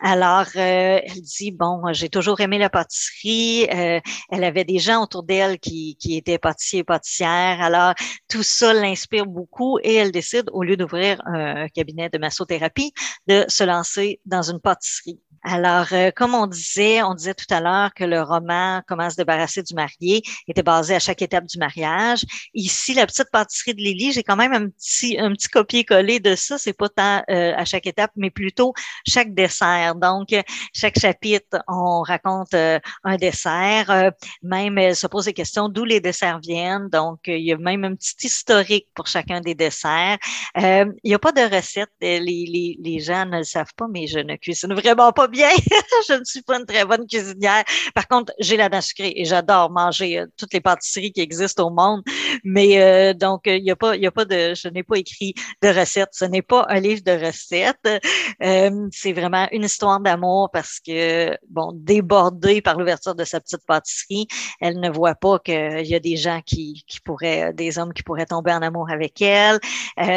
Alors, euh, elle dit, bon, j'ai toujours aimé la pâtisserie. Euh, elle avait des gens autour d'elle qui, qui étaient pâtissiers et pâtissières. Alors, tout ça l'inspire beaucoup et elle décide, au lieu d'ouvrir un cabinet de massothérapie, de se lancer dans une pâtisserie. Alors, euh, comme on disait, on disait tout à l'heure que le roman Comment se débarrasser du marié était basé à chaque étape du mariage. Ici, la petite pâtisserie de Lily, j'ai quand même un petit un petit copier-coller de ça. C'est pas tant euh, à chaque étape, mais plutôt chaque dessert. Donc, chaque chapitre, on raconte euh, un dessert. même, elle se pose des questions d'où les desserts viennent. Donc, il y a même un petit historique pour chacun des desserts. il n'y a pas de recette. Les, les, les gens ne le savent pas, mais je ne cuisine vraiment pas bien. je ne suis pas une très bonne cuisinière. Par contre, j'ai la dent sucrée et j'adore manger euh, toutes les pâtisseries qui existent au monde. Mais euh, donc, il n'y a pas, il y a pas je n'ai pas écrit de recettes. Ce n'est pas un livre de recettes. Euh, c'est vraiment une histoire d'amour parce que, bon, débordée par l'ouverture de sa petite pâtisserie, elle ne voit pas qu'il y a des gens qui, pourraient, des hommes qui pourraient tomber en amour avec elle.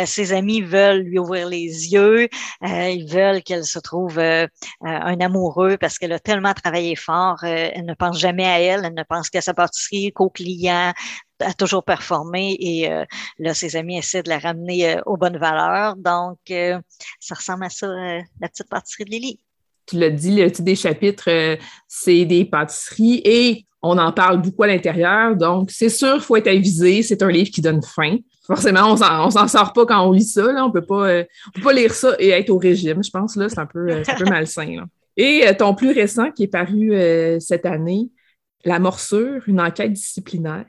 ses amis veulent lui ouvrir les yeux. ils veulent qu'elle se trouve un amoureux parce qu'elle a tellement travaillé fort. Euh, elle ne pense jamais à elle, elle ne pense qu'à sa pâtisserie, qu'aux clients, a toujours performé et euh, là, ses amis essaient de la ramener euh, aux bonnes valeurs. Donc, ça ressemble à ça, la petite pâtisserie de Lily. Tu l'as dit, le titre des chapitres, c'est des pâtisseries et on en parle beaucoup à l'intérieur. Donc, c'est sûr, il faut être avisé. C'est un livre qui donne faim. Forcément, on ne s'en sort pas quand on lit ça. On ne peut pas lire ça et être au régime. Je pense c'est un peu, un peu malsain. Et euh, ton plus récent qui est paru euh, cette année, La morsure, une enquête disciplinaire.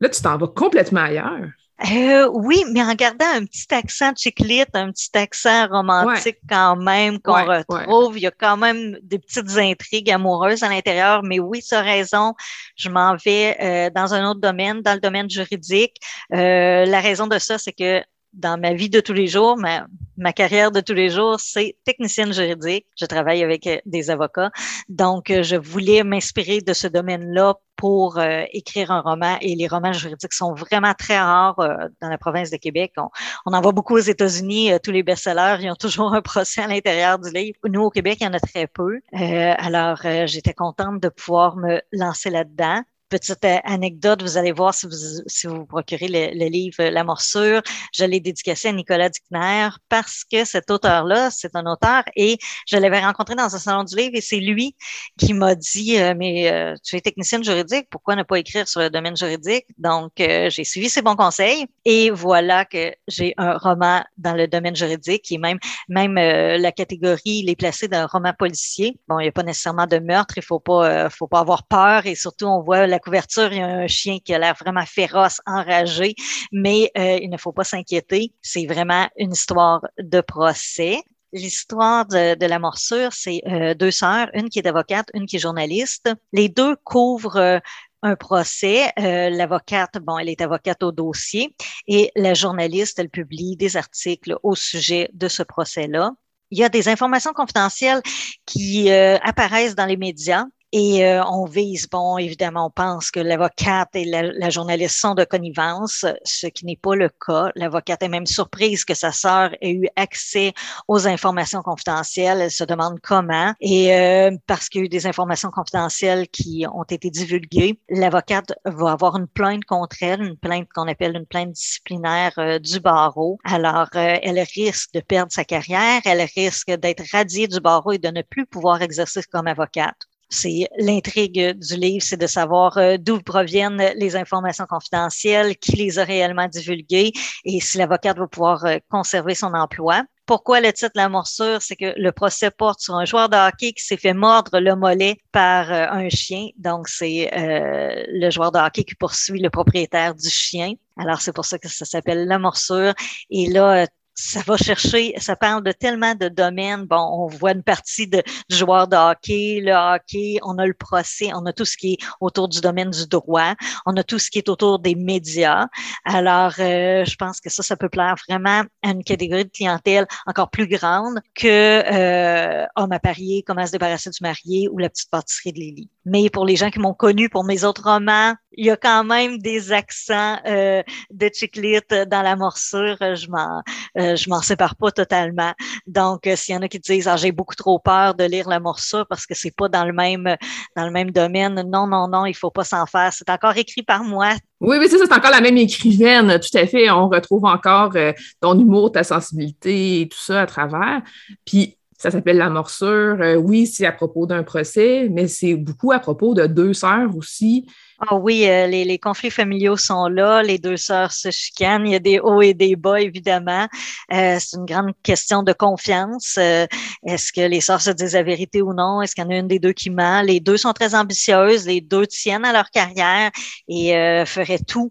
Là, tu t'en vas complètement ailleurs. Euh, oui, mais en gardant un petit accent chiclite, un petit accent romantique quand même qu'on retrouve. Il y a quand même des petites intrigues amoureuses à l'intérieur, mais oui, tu as raison. Je m'en vais dans un autre domaine, dans le domaine juridique. la raison de ça, c'est que dans ma vie de tous les jours, ma, ma carrière de tous les jours, c'est technicienne juridique. Je travaille avec euh, des avocats. Donc, euh, je voulais m'inspirer de ce domaine-là pour euh, écrire un roman. Et les romans juridiques sont vraiment très rares dans la province de Québec. On, on en voit beaucoup aux États-Unis. tous les best-sellers, ils ont toujours un procès à l'intérieur du livre. Nous, au Québec, il y en a très peu. alors, j'étais contente de pouvoir me lancer là-dedans petite euh, anecdote, vous allez voir si vous, si vous procurez le, livre La morsure. Je l'ai dédicacé à Nicolas Dickner parce que cet auteur-là, c'est un auteur et je l'avais rencontré dans un salon du livre et c'est lui qui m'a dit euh, Mais euh, tu es technicienne juridique, pourquoi ne pas écrire sur le domaine juridique? Donc, j'ai suivi ses bons conseils et voilà que j'ai un roman dans le domaine juridique est même, même la catégorie, il est placé dans un roman policier. Bon, il n'y a pas nécessairement de meurtre, il faut pas, faut pas avoir peur et surtout, on voit couverture, il y a un chien qui a l'air vraiment féroce, enragé, mais euh, il ne faut pas s'inquiéter. C'est vraiment une histoire de procès. L'histoire de, la morsure, c'est euh, deux sœurs, une qui est avocate, une qui est journaliste. Les deux couvrent euh, un procès. L'avocate, bon, elle est avocate au dossier et la journaliste, elle publie des articles au sujet de ce procès-là. Il y a des informations confidentielles qui apparaissent dans les médias et euh, on vise, bon, évidemment, on pense que l'avocate et la, journaliste sont de connivence, ce qui n'est pas le cas. L'avocate est même surprise que sa sœur ait eu accès aux informations confidentielles. Elle se demande comment. Et euh, parce qu'il y a eu des informations confidentielles qui ont été divulguées, l'avocate va avoir une plainte contre elle, une plainte qu'on appelle une plainte disciplinaire euh, du barreau. Alors, elle risque de perdre sa carrière, elle risque d'être radiée du barreau et de ne plus pouvoir exercer comme avocate c'est l'intrigue du livre, c'est de savoir euh, d'où proviennent les informations confidentielles, qui les a réellement divulguées et si l'avocate va pouvoir euh, conserver son emploi. Pourquoi le titre La morsure? C'est que le procès porte sur un joueur de hockey qui s'est fait mordre le mollet par euh, un chien. Donc, c'est le joueur de hockey qui poursuit le propriétaire du chien. Alors, c'est pour ça que ça s'appelle La morsure. Et là, ça va chercher, ça parle de tellement de domaines. Bon, on voit une partie de, du joueur de hockey, le hockey, on a le procès, on a tout ce qui est autour du domaine du droit, on a tout ce qui est autour des médias. Alors, euh, je pense que ça, ça peut plaire vraiment à une catégorie de clientèle encore plus grande que euh, Homme à parier, Comment se débarrasser du marié ou La petite pâtisserie de Lily. Mais pour les gens qui m'ont connu pour mes autres romans, il y a quand même des accents euh, de chiclite dans la morsure. Je m'en, euh, m'en sépare pas totalement. Donc, euh, s'il y en a qui disent ah, j'ai beaucoup trop peur de lire la morsure parce que c'est pas dans le même dans le même domaine, non, non, non, il faut pas s'en faire. C'est encore écrit par moi. Oui, oui, c'est ça, c'est encore la même écrivaine, tout à fait. On retrouve encore ton humour, ta sensibilité et tout ça à travers. Puis ça s'appelle la morsure. oui, c'est à propos d'un procès, mais c'est beaucoup à propos de deux sœurs aussi ah oui, euh, les, conflits familiaux sont là, les deux sœurs se chicanent, il y a des hauts et des bas, évidemment. Euh, c'est une grande question de confiance. Euh, est-ce que les sœurs se disent la vérité ou non? Est-ce qu'il y en a une des deux qui ment? Les deux sont très ambitieuses, les deux tiennent à leur carrière et feraient tout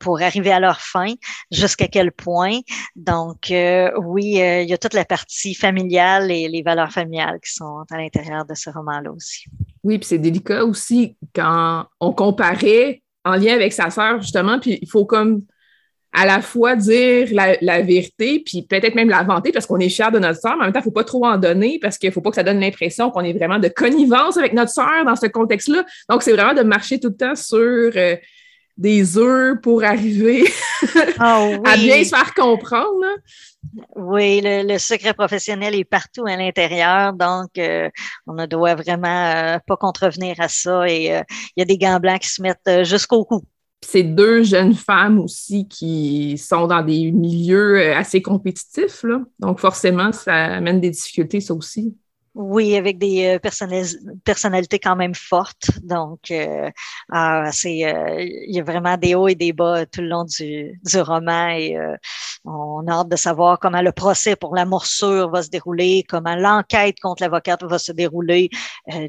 pour arriver à leur fin. Jusqu'à quel point? Donc, oui, il y a toute la partie familiale et les valeurs familiales qui sont à l'intérieur de ce roman-là aussi. Oui, puis c'est délicat aussi quand on comparait en lien avec sa sœur, justement, puis il faut comme à la fois dire la, vérité, puis peut-être même la vanter parce qu'on est fier de notre sœur, mais en même temps, il ne faut pas trop en donner parce qu'il ne faut pas que ça donne l'impression qu'on est vraiment de connivence avec notre sœur dans ce contexte-là. Donc, c'est vraiment de marcher tout le temps sur euh, des œufs pour arriver ah à bien se faire comprendre. Oui, le, secret professionnel est partout à l'intérieur, donc euh, on ne doit vraiment euh, pas contrevenir à ça. Et euh, il y a des gants blancs qui se mettent jusqu'au cou. C'est deux jeunes femmes aussi qui sont dans des milieux assez compétitifs, là. donc forcément, ça amène des difficultés, ça aussi. Oui, avec des euh, personnalités quand même fortes. Donc, euh, ah, c'est euh, il y a vraiment des hauts et des bas tout le long du, du roman et on a hâte de savoir comment le procès pour la morsure va se dérouler, comment l'enquête contre l'avocate va se dérouler,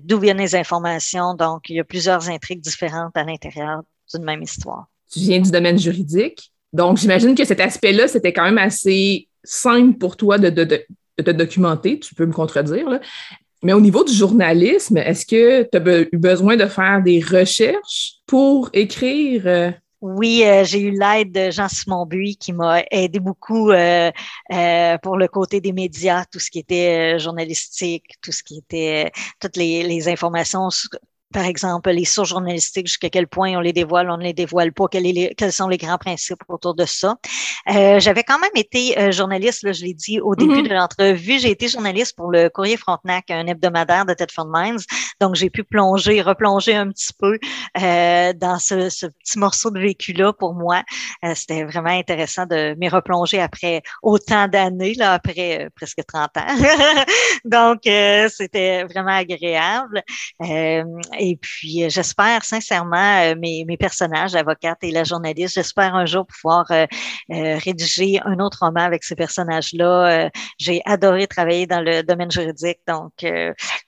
d'où viennent les informations. Donc, il y a plusieurs intrigues différentes à l'intérieur d'une même histoire. Tu viens du domaine juridique, donc j'imagine que cet aspect-là, c'était quand même assez simple pour toi de, de de te documenter, tu peux me contredire. Mais au niveau du journalisme, est-ce que tu as eu besoin de faire des recherches pour écrire? Euh? Oui, euh, j'ai eu l'aide de Jean-Simon Buis qui m'a aidé beaucoup euh, pour le côté des médias, tout ce qui était journalistique, tout ce qui était toutes les informations par exemple, les sources journalistiques, jusqu'à quel point on les dévoile, on ne les dévoile pas, quels sont les grands principes autour de ça. Euh, J'avais quand même été euh, journaliste, là, je l'ai dit au début mm-hmm. de l'entrevue, j'ai été journaliste pour le Courrier Frontenac, un hebdomadaire de Tedford Mines, donc j'ai pu plonger, replonger un petit peu euh, dans ce, ce, petit morceau de vécu-là pour moi. C'était vraiment intéressant de m'y replonger après autant d'années, là, après presque 30 ans. donc, c'était vraiment agréable. Et puis, euh, j'espère sincèrement, euh, mes, mes personnages, l'avocate et la journaliste, j'espère un jour pouvoir euh, rédiger un autre roman avec ces personnages-là. J'ai adoré travailler dans le domaine juridique, donc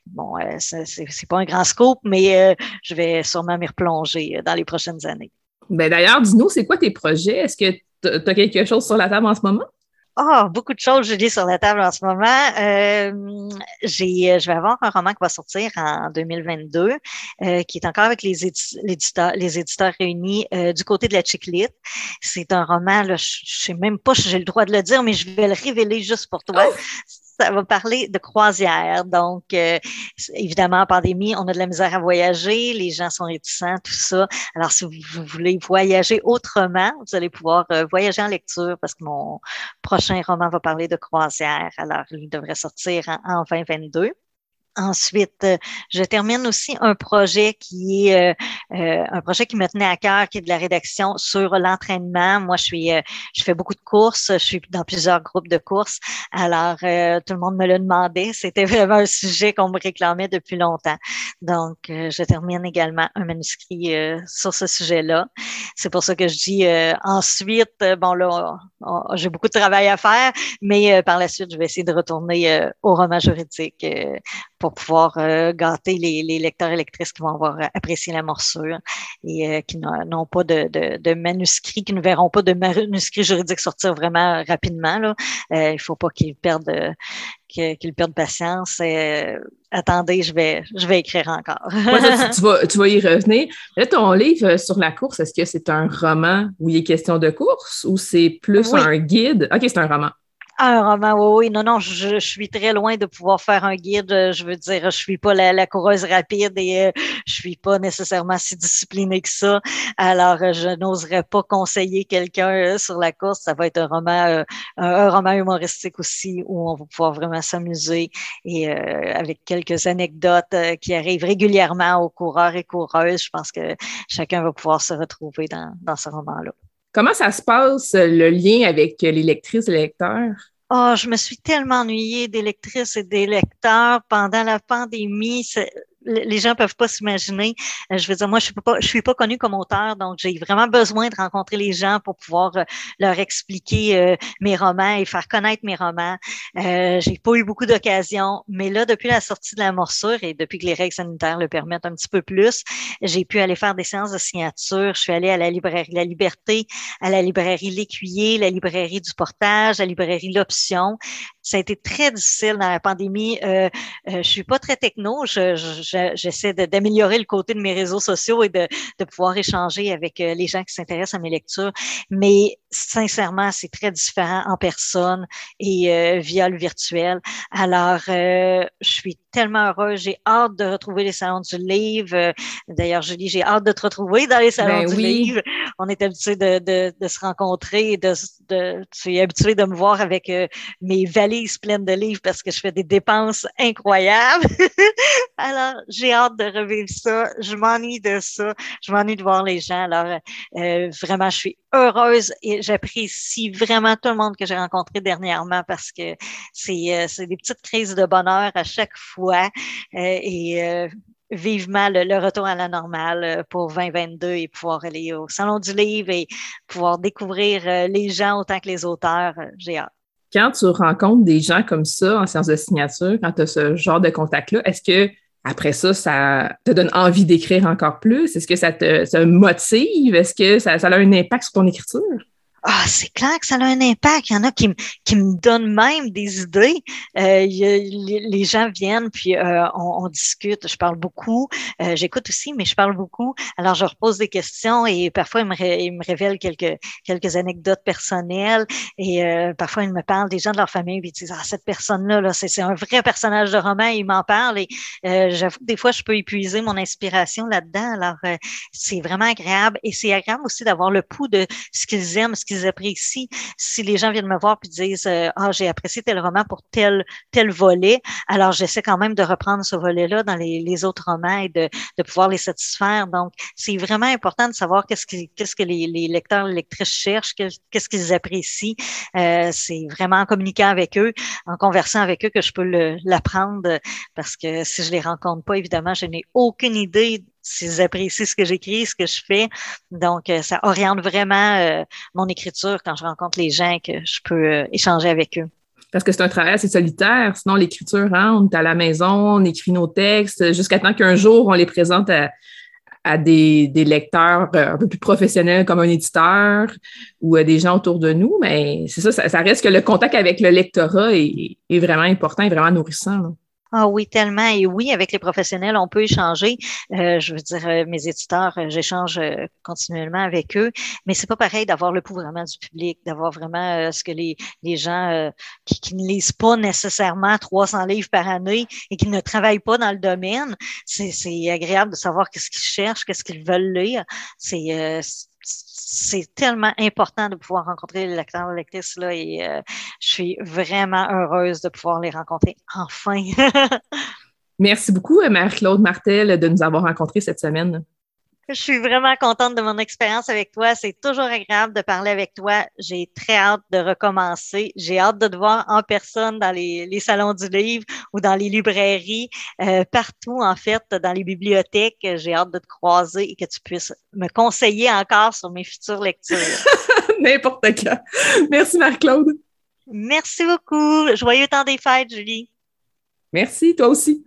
bon, c'est pas un grand scope, mais je vais sûrement m'y replonger dans les prochaines années. Ben d'ailleurs, dis-nous, c'est quoi tes projets? Est-ce que tu as quelque chose sur la table en ce moment? Oh, beaucoup de choses, Julie, sur la table en ce moment. Euh, j'ai, je vais avoir un roman qui va sortir en 2022, euh, qui est encore avec les, éditeurs, les éditeurs réunis euh, du côté de la Chiclite. C'est un roman, là, je, je sais même pas si j'ai le droit de le dire, mais je vais le révéler juste pour toi. Oh! Ça va parler de croisière. Donc, euh, évidemment, en pandémie, on a de la misère à voyager, les gens sont réticents, tout ça. Alors, si vous voulez voyager autrement, vous allez pouvoir euh, voyager en lecture parce que mon prochain roman va parler de croisière. Alors, il devrait sortir en 2022. Ensuite, euh, je termine aussi un projet qui est euh, euh, un projet qui me tenait à cœur, qui est de la rédaction sur l'entraînement. Moi, je suis, je fais beaucoup de courses, je suis dans plusieurs groupes de courses. Alors, tout le monde me le demandait. C'était vraiment un sujet qu'on me réclamait depuis longtemps. Donc, je termine également un manuscrit sur ce sujet-là. C'est pour ça que je dis ensuite, bon là, j'ai beaucoup de travail à faire, mais par la suite, je vais essayer de retourner au roman juridique pour pouvoir euh, gâter les, les, lecteurs et lectrices qui vont avoir apprécié la morsure et euh, qui n'ont pas de, de, de, manuscrits, qui ne verront pas de manuscrits juridiques sortir vraiment rapidement. Là. Euh, il ne faut pas qu'ils perdent qu'ils perdent patience. attendez, je vais, je vais écrire encore. tu, vas, tu vas y revenir. Là, ton livre sur la course, est-ce que c'est un roman où il est question de course ou c'est plus un guide? OK, c'est un roman. Un roman, oui, oui. Non, non, je, suis très loin de pouvoir faire un guide. Je veux dire, je suis pas la, coureuse rapide et euh, je suis pas nécessairement si disciplinée que ça. Alors, euh, je n'oserais pas conseiller quelqu'un euh, sur la course. Ça va être un roman, un, roman humoristique aussi où on va pouvoir vraiment s'amuser et avec quelques anecdotes qui arrivent régulièrement aux coureurs et coureuses. Je pense que chacun va pouvoir se retrouver dans, dans ce roman-là. Comment ça se passe, le lien avec les lectrices et les? Oh, je me suis tellement ennuyée des lectrices et des lecteurs pendant la pandémie les gens peuvent pas s'imaginer. Euh, je veux dire, moi, je suis pas, je suis pas connue comme auteur, donc j'ai vraiment besoin de rencontrer les gens pour pouvoir euh, leur expliquer euh, mes romans et faire connaître mes romans. J'ai pas eu beaucoup d'occasions, mais là, depuis la sortie de la morsure et depuis que les règles sanitaires le permettent un petit peu plus, j'ai pu aller faire des séances de signature. Je suis allée à la librairie La Liberté, à la librairie L'Écuyer, la librairie du Portage, la librairie L'Option. Ça a été très difficile dans la pandémie. Euh, je suis pas très techno. je, je j'essaie d'améliorer le côté de mes réseaux sociaux et de, de pouvoir échanger avec euh, les gens qui s'intéressent à mes lectures. Mais sincèrement, c'est très différent en personne et euh, via le virtuel. Alors, euh, je suis tellement heureuse. J'ai hâte de retrouver les salons du livre. D'ailleurs, Julie, j'ai hâte de te retrouver dans les salons ben du livre. On est habitué de, de, de, se rencontrer et de, de, tu es habitué de me voir avec mes valises pleines de livres parce que je fais des dépenses incroyables. Alors, j'ai hâte de revivre ça. Je m'ennuie de ça. Je m'ennuie de voir les gens. Alors, euh, vraiment, je suis heureuse et j'apprécie vraiment tout le monde que j'ai rencontré dernièrement parce que c'est euh, des petites crises de bonheur à chaque fois euh, et vivement le, retour à la normale pour 2022 et pouvoir aller au Salon du Livre et pouvoir découvrir les gens autant que les auteurs. J'ai hâte. Quand tu rencontres des gens comme ça en séance de signature, quand tu as ce genre de contact-là, est-ce que après ça, ça te donne envie d'écrire encore plus? Est-ce que ça te motive? Est-ce que ça, a un impact sur ton écriture? Ah, c'est clair que ça a un impact. Il y en a qui, qui me donnent même des idées. Euh, les, gens viennent, puis euh, on, discute. Je parle beaucoup. Euh, j'écoute aussi, mais je parle beaucoup. Alors, je repose des questions et parfois, ils me, me révèlent quelques, quelques anecdotes personnelles. Et parfois, ils me parlent des gens de leur famille, puis ils disent, ah, cette personne-là, -là, c'est un vrai personnage de roman. Ils m'en parlent. Et que des fois, je peux épuiser mon inspiration là-dedans. Alors, c'est vraiment agréable. Et c'est agréable aussi d'avoir le pouls de ce qu'ils aiment, ce qu'ils apprécient. Si les gens viennent me voir puis disent euh, ah j'ai apprécié tel roman pour tel tel volet, alors j'essaie quand même de reprendre ce volet-là dans les, autres romans et de, de pouvoir les satisfaire. Donc c'est vraiment important de savoir qu'est-ce que qu'est-ce que les, les lecteurs, les lectrices cherchent, qu'est-ce qu'ils apprécient. Euh, c'est vraiment en communiquant avec eux, en conversant avec eux que je peux l'apprendre parce que si je les rencontre pas, évidemment, je n'ai aucune idée s'ils apprécient ce que j'écris, ce que je fais. Donc, euh, ça oriente vraiment euh, mon écriture quand je rencontre les gens que je peux euh, échanger avec eux. Parce que c'est un travail assez solitaire. Sinon, l'écriture, hein, on est à la maison, on écrit nos textes jusqu'à temps qu'un jour, on les présente à, des, lecteurs un peu plus professionnels comme un éditeur ou à des gens autour de nous. Mais c'est ça, ça, reste que le contact avec le lectorat est, vraiment important vraiment nourrissant. Ah oui, tellement. Et oui, avec les professionnels, on peut échanger. Euh, je veux dire, euh, mes éditeurs, euh, j'échange continuellement avec eux, mais c'est pas pareil d'avoir le pouls vraiment du public, d'avoir vraiment ce que les, les gens qui, qui, ne lisent pas nécessairement 300 livres par année et qui ne travaillent pas dans le domaine. C'est agréable de savoir qu'est-ce qu'ils cherchent, qu'est-ce qu'ils veulent lire. C'est c'est tellement important de pouvoir rencontrer les lecteurs et lectrices là, et euh, je suis vraiment heureuse de pouvoir les rencontrer enfin. Merci beaucoup, Marie-Claude Martel, de nous avoir rencontrés cette semaine. Je suis vraiment contente de mon expérience avec toi. C'est toujours agréable de parler avec toi. J'ai très hâte de recommencer. J'ai hâte de te voir en personne dans les, salons du livre ou dans les librairies, euh, partout en fait, dans les bibliothèques. J'ai hâte de te croiser et que tu puisses me conseiller encore sur mes futures lectures. N'importe quoi. Merci Marc-Claude. Merci beaucoup. Joyeux temps des fêtes, Julie. Merci, toi aussi.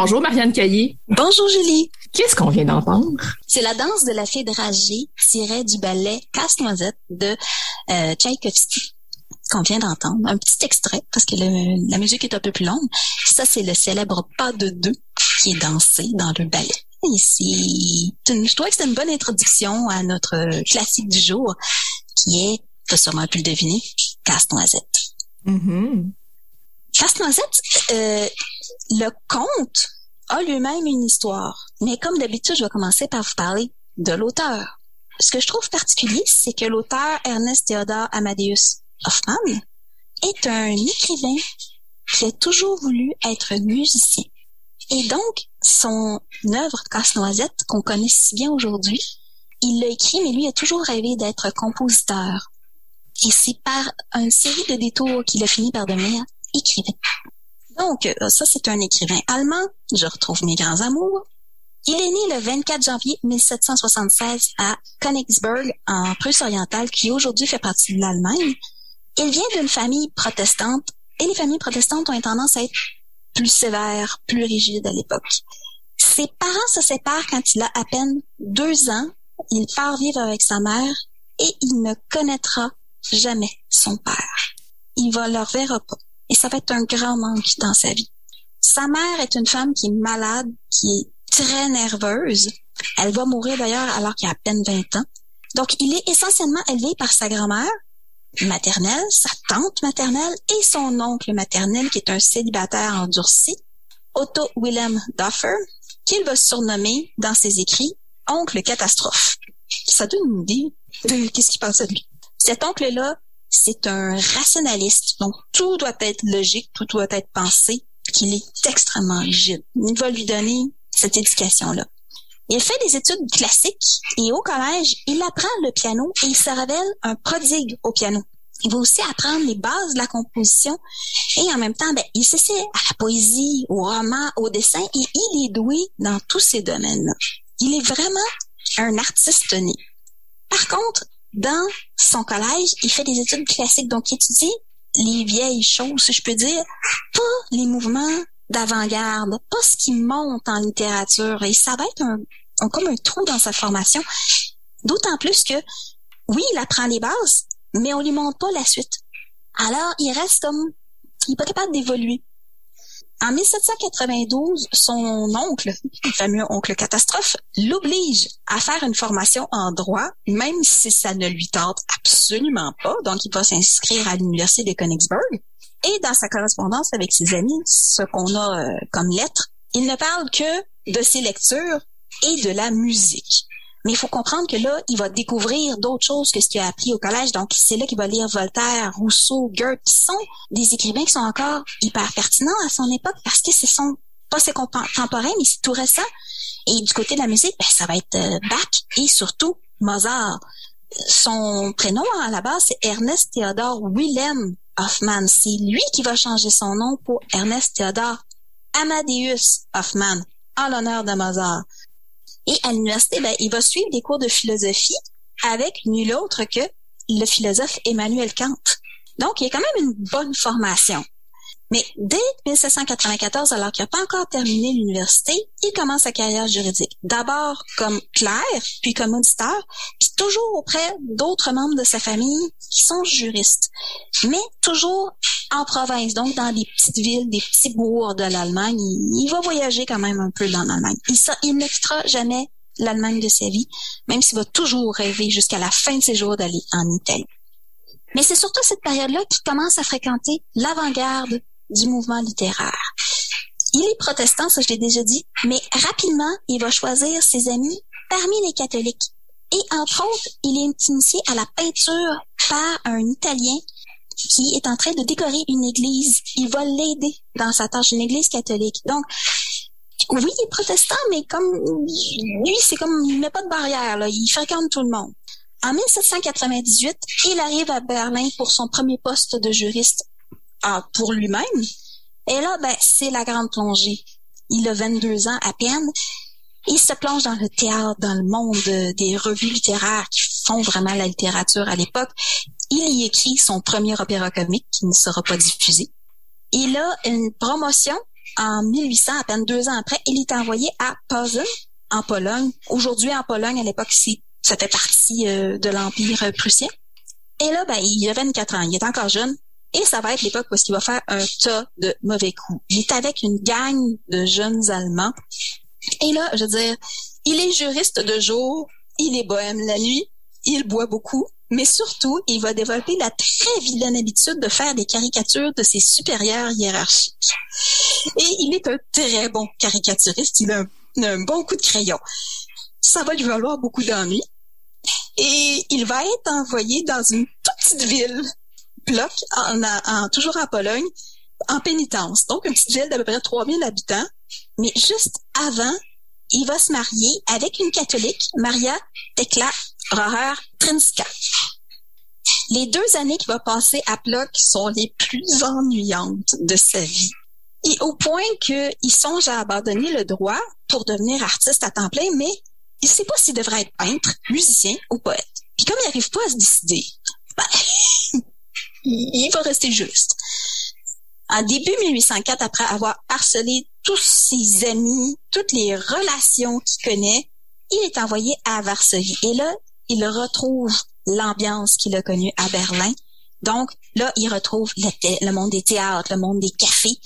Bonjour Marianne Caillé. Bonjour Julie. Qu'est-ce qu'on vient d'entendre? C'est la danse de la fée dragée tirée du ballet Casse-Noisette de euh, Tchaïkovski qu'on vient d'entendre. Un petit extrait parce que la musique est un peu plus longue. Ça, c'est le célèbre pas de deux qui est dansé dans le ballet. Ici, je trouvais que c'est une bonne introduction à notre classique du jour qui est, tu as sûrement pu le deviner, Casse-Noisette. Mm-hmm. Casse-Noisette, euh, le conte a lui-même une histoire. Mais comme d'habitude, je vais commencer par vous parler de l'auteur. Ce que je trouve particulier, c'est que l'auteur Ernest Theodor Amadeus Hoffmann est un écrivain qui a toujours voulu être musicien. Et donc, son œuvre Casse-Noisette, qu'on connaît si bien aujourd'hui, il l'a écrit, mais lui a toujours rêvé d'être compositeur. Et c'est par une série de détours qu'il a fini par devenir écrivain. Donc, euh, ça, c'est un écrivain allemand. Je retrouve mes grands amours. Il est né le 24 janvier 1776 à Königsberg, en Prusse orientale, qui aujourd'hui fait partie de l'Allemagne. Il vient d'une famille protestante, et les familles protestantes ont tendance à être plus sévères, plus rigides à l'époque. Ses parents se séparent quand il a à peine deux ans. Il part vivre avec sa mère et il ne connaîtra jamais son père. Il va leur verra pas. Et ça va être un grand manque dans sa vie. Sa mère est une femme qui est malade, qui est très nerveuse. Elle va mourir d'ailleurs alors qu'il a à peine 20 ans. Donc, il est essentiellement élevé par sa grand-mère maternelle, sa tante maternelle et son oncle maternel qui est un célibataire endurci, Otto Willem Duffer, qu'il va surnommer dans ses écrits oncle catastrophe. Ça donne une idée de qu'est-ce qu'il pense de lui. Cet oncle-là, c'est un rationaliste, donc tout doit être logique, tout doit être pensé, qu'il est extrêmement rigide. Il va lui donner cette éducation-là. Il fait des études classiques et au collège, il apprend le piano et il se révèle un prodigue au piano. Il va aussi apprendre les bases de la composition et en même temps, ben, il s'essaie à la poésie, au roman, au dessin et il est doué dans tous ces domaines-là. Il est vraiment un artiste né. Par contre, dans son collège, il fait des études classiques, donc il étudie les vieilles choses, si je peux dire, pas les mouvements d'avant-garde, pas ce qui monte en littérature. Et ça va être un, comme un trou dans sa formation. D'autant plus que, oui, il apprend les bases, mais on lui montre pas la suite. Alors, il reste comme, il est pas capable d'évoluer. En 1792, son oncle, le fameux oncle catastrophe, l'oblige à faire une formation en droit, même si ça ne lui tente absolument pas. Donc, il va s'inscrire à l'université de Königsberg. Et dans sa correspondance avec ses amis, ce qu'on a euh, comme lettre, il ne parle que de ses lectures et de la musique. Mais il faut comprendre que là, il va découvrir d'autres choses que ce qu'il a appris au collège. Donc, c'est là qu'il va lire Voltaire, Rousseau, Goethe, qui sont des écrivains qui sont encore hyper pertinents à son époque parce que ce sont pas ses contemporains, mais c'est tout récent. Et du côté de la musique, ben, ça va être euh, Bach et surtout Mozart. Son prénom à la base, c'est Ernest Theodor Wilhelm Hoffman. C'est lui qui va changer son nom pour Ernest Theodor Amadeus Hoffman, en l'honneur de Mozart. Et à l'université, ben, il va suivre des cours de philosophie avec nul autre que le philosophe Emmanuel Kant. Donc, il a quand même une bonne formation. Mais dès 1794, alors qu'il n'a pas encore terminé l'université, il commence sa carrière juridique. D'abord comme clerc, puis comme auditeur, puis toujours auprès d'autres membres de sa famille qui sont juristes. Mais toujours en province, donc dans des petites villes, des petits bourgs de l'Allemagne. Il, va voyager quand même un peu dans l'Allemagne. Il, il ne quittera jamais l'Allemagne de sa vie, même s'il va toujours rêver jusqu'à la fin de ses jours d'aller en Italie. Mais c'est surtout cette période-là qu'il commence à fréquenter l'avant-garde du mouvement littéraire. Il est protestant, ça je l'ai déjà dit, mais rapidement, il va choisir ses amis parmi les catholiques. Et entre autres, il est initié à la peinture par un Italien qui est en train de décorer une église. Il va l'aider dans sa tâche, une église catholique. Donc, oui, il est protestant, mais comme lui, c'est comme il met pas de barrière, là. il fréquente tout le monde. En 1798, il arrive à Berlin pour son premier poste de juriste pour lui-même. Et là, ben, c'est la grande plongée. Il a 22 ans à peine. Il se plonge dans le théâtre, dans le monde des revues littéraires qui font vraiment la littérature à l'époque. Il y écrit son premier opéra comique qui ne sera pas diffusé. Il a une promotion en 1800, à peine deux ans après. Il est envoyé à Posen, en Pologne. Aujourd'hui, en Pologne, à l'époque, ça fait partie euh, de l'Empire prussien. Et là, ben, il a 24 ans. Il est encore jeune. Et ça va être l'époque où il va faire un tas de mauvais coups. Il est avec une gang de jeunes Allemands. Et là, je veux dire, il est juriste de jour, il est bohème la nuit, il boit beaucoup, mais surtout, il va développer la très vilaine habitude de faire des caricatures de ses supérieurs hiérarchiques. Et il est un très bon caricaturiste, il a un, bon coup de crayon. Ça va lui valoir beaucoup d'ennuis. Et il va être envoyé dans une petite ville bloc, en, toujours en Pologne, en pénitence. Donc, une petite ville d'à peu près 3000 habitants. Mais juste avant, il va se marier avec une catholique, Maria Tekla Roher Trinska. Les deux années qu'il va passer à Plock sont les plus ennuyantes de sa vie. Et au point qu'il songe à abandonner le droit pour devenir artiste à temps plein, mais il sait pas s'il devrait être peintre, musicien ou poète. Puis comme il n'arrive pas à se décider, ben, il va rester juste. En début 1804, après avoir harcelé tous ses amis, toutes les relations qu'il connaît, il est envoyé à Varsovie. Et là, il retrouve l'ambiance qu'il a connue à Berlin. Donc, là, il retrouve le, monde des théâtres, le monde des cafés.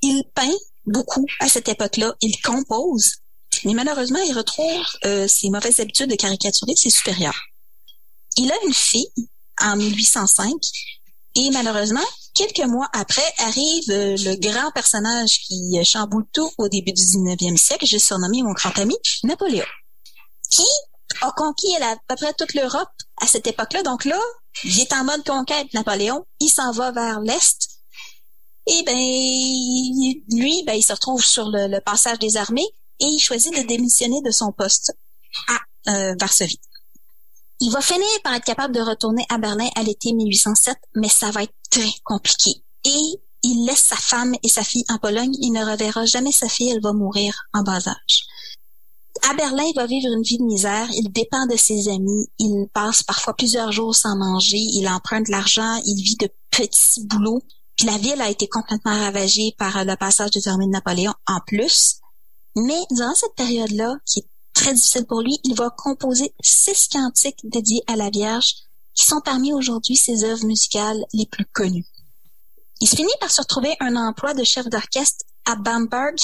Il peint beaucoup à cette époque-là. Il compose. Mais malheureusement, il retrouve euh, ses mauvaises habitudes de caricaturer ses supérieurs. Il a une fille en 1805 et malheureusement, quelques mois après, arrive euh, le grand personnage qui chamboule tout au début du 19e siècle, j'ai surnommé mon grand ami Napoléon, qui a conquis à peu près toute l'Europe à cette époque-là. Donc là, il est en mode conquête, Napoléon. Il s'en va vers l'Est. Et ben, lui, ben, il se retrouve sur le, passage des armées et il choisit de démissionner de son poste à euh, Varsovie. Il va finir par être capable de retourner à Berlin à l'été 1807, mais ça va être très compliqué. Et il laisse sa femme et sa fille en Pologne. Il ne reverra jamais sa fille, elle va mourir en bas âge. À Berlin, il va vivre une vie de misère. Il dépend de ses amis. Il passe parfois plusieurs jours sans manger. Il emprunte de l'argent. Il vit de petits boulots. Puis la ville a été complètement ravagée par le passage des armées de Napoléon en plus. Mais durant cette période-là, qui est très difficile pour lui, il va composer six cantiques dédiés à la Vierge qui sont parmi aujourd'hui ses œuvres musicales les plus connues. Il se finit par se retrouver un emploi de chef d'orchestre à Bamberg,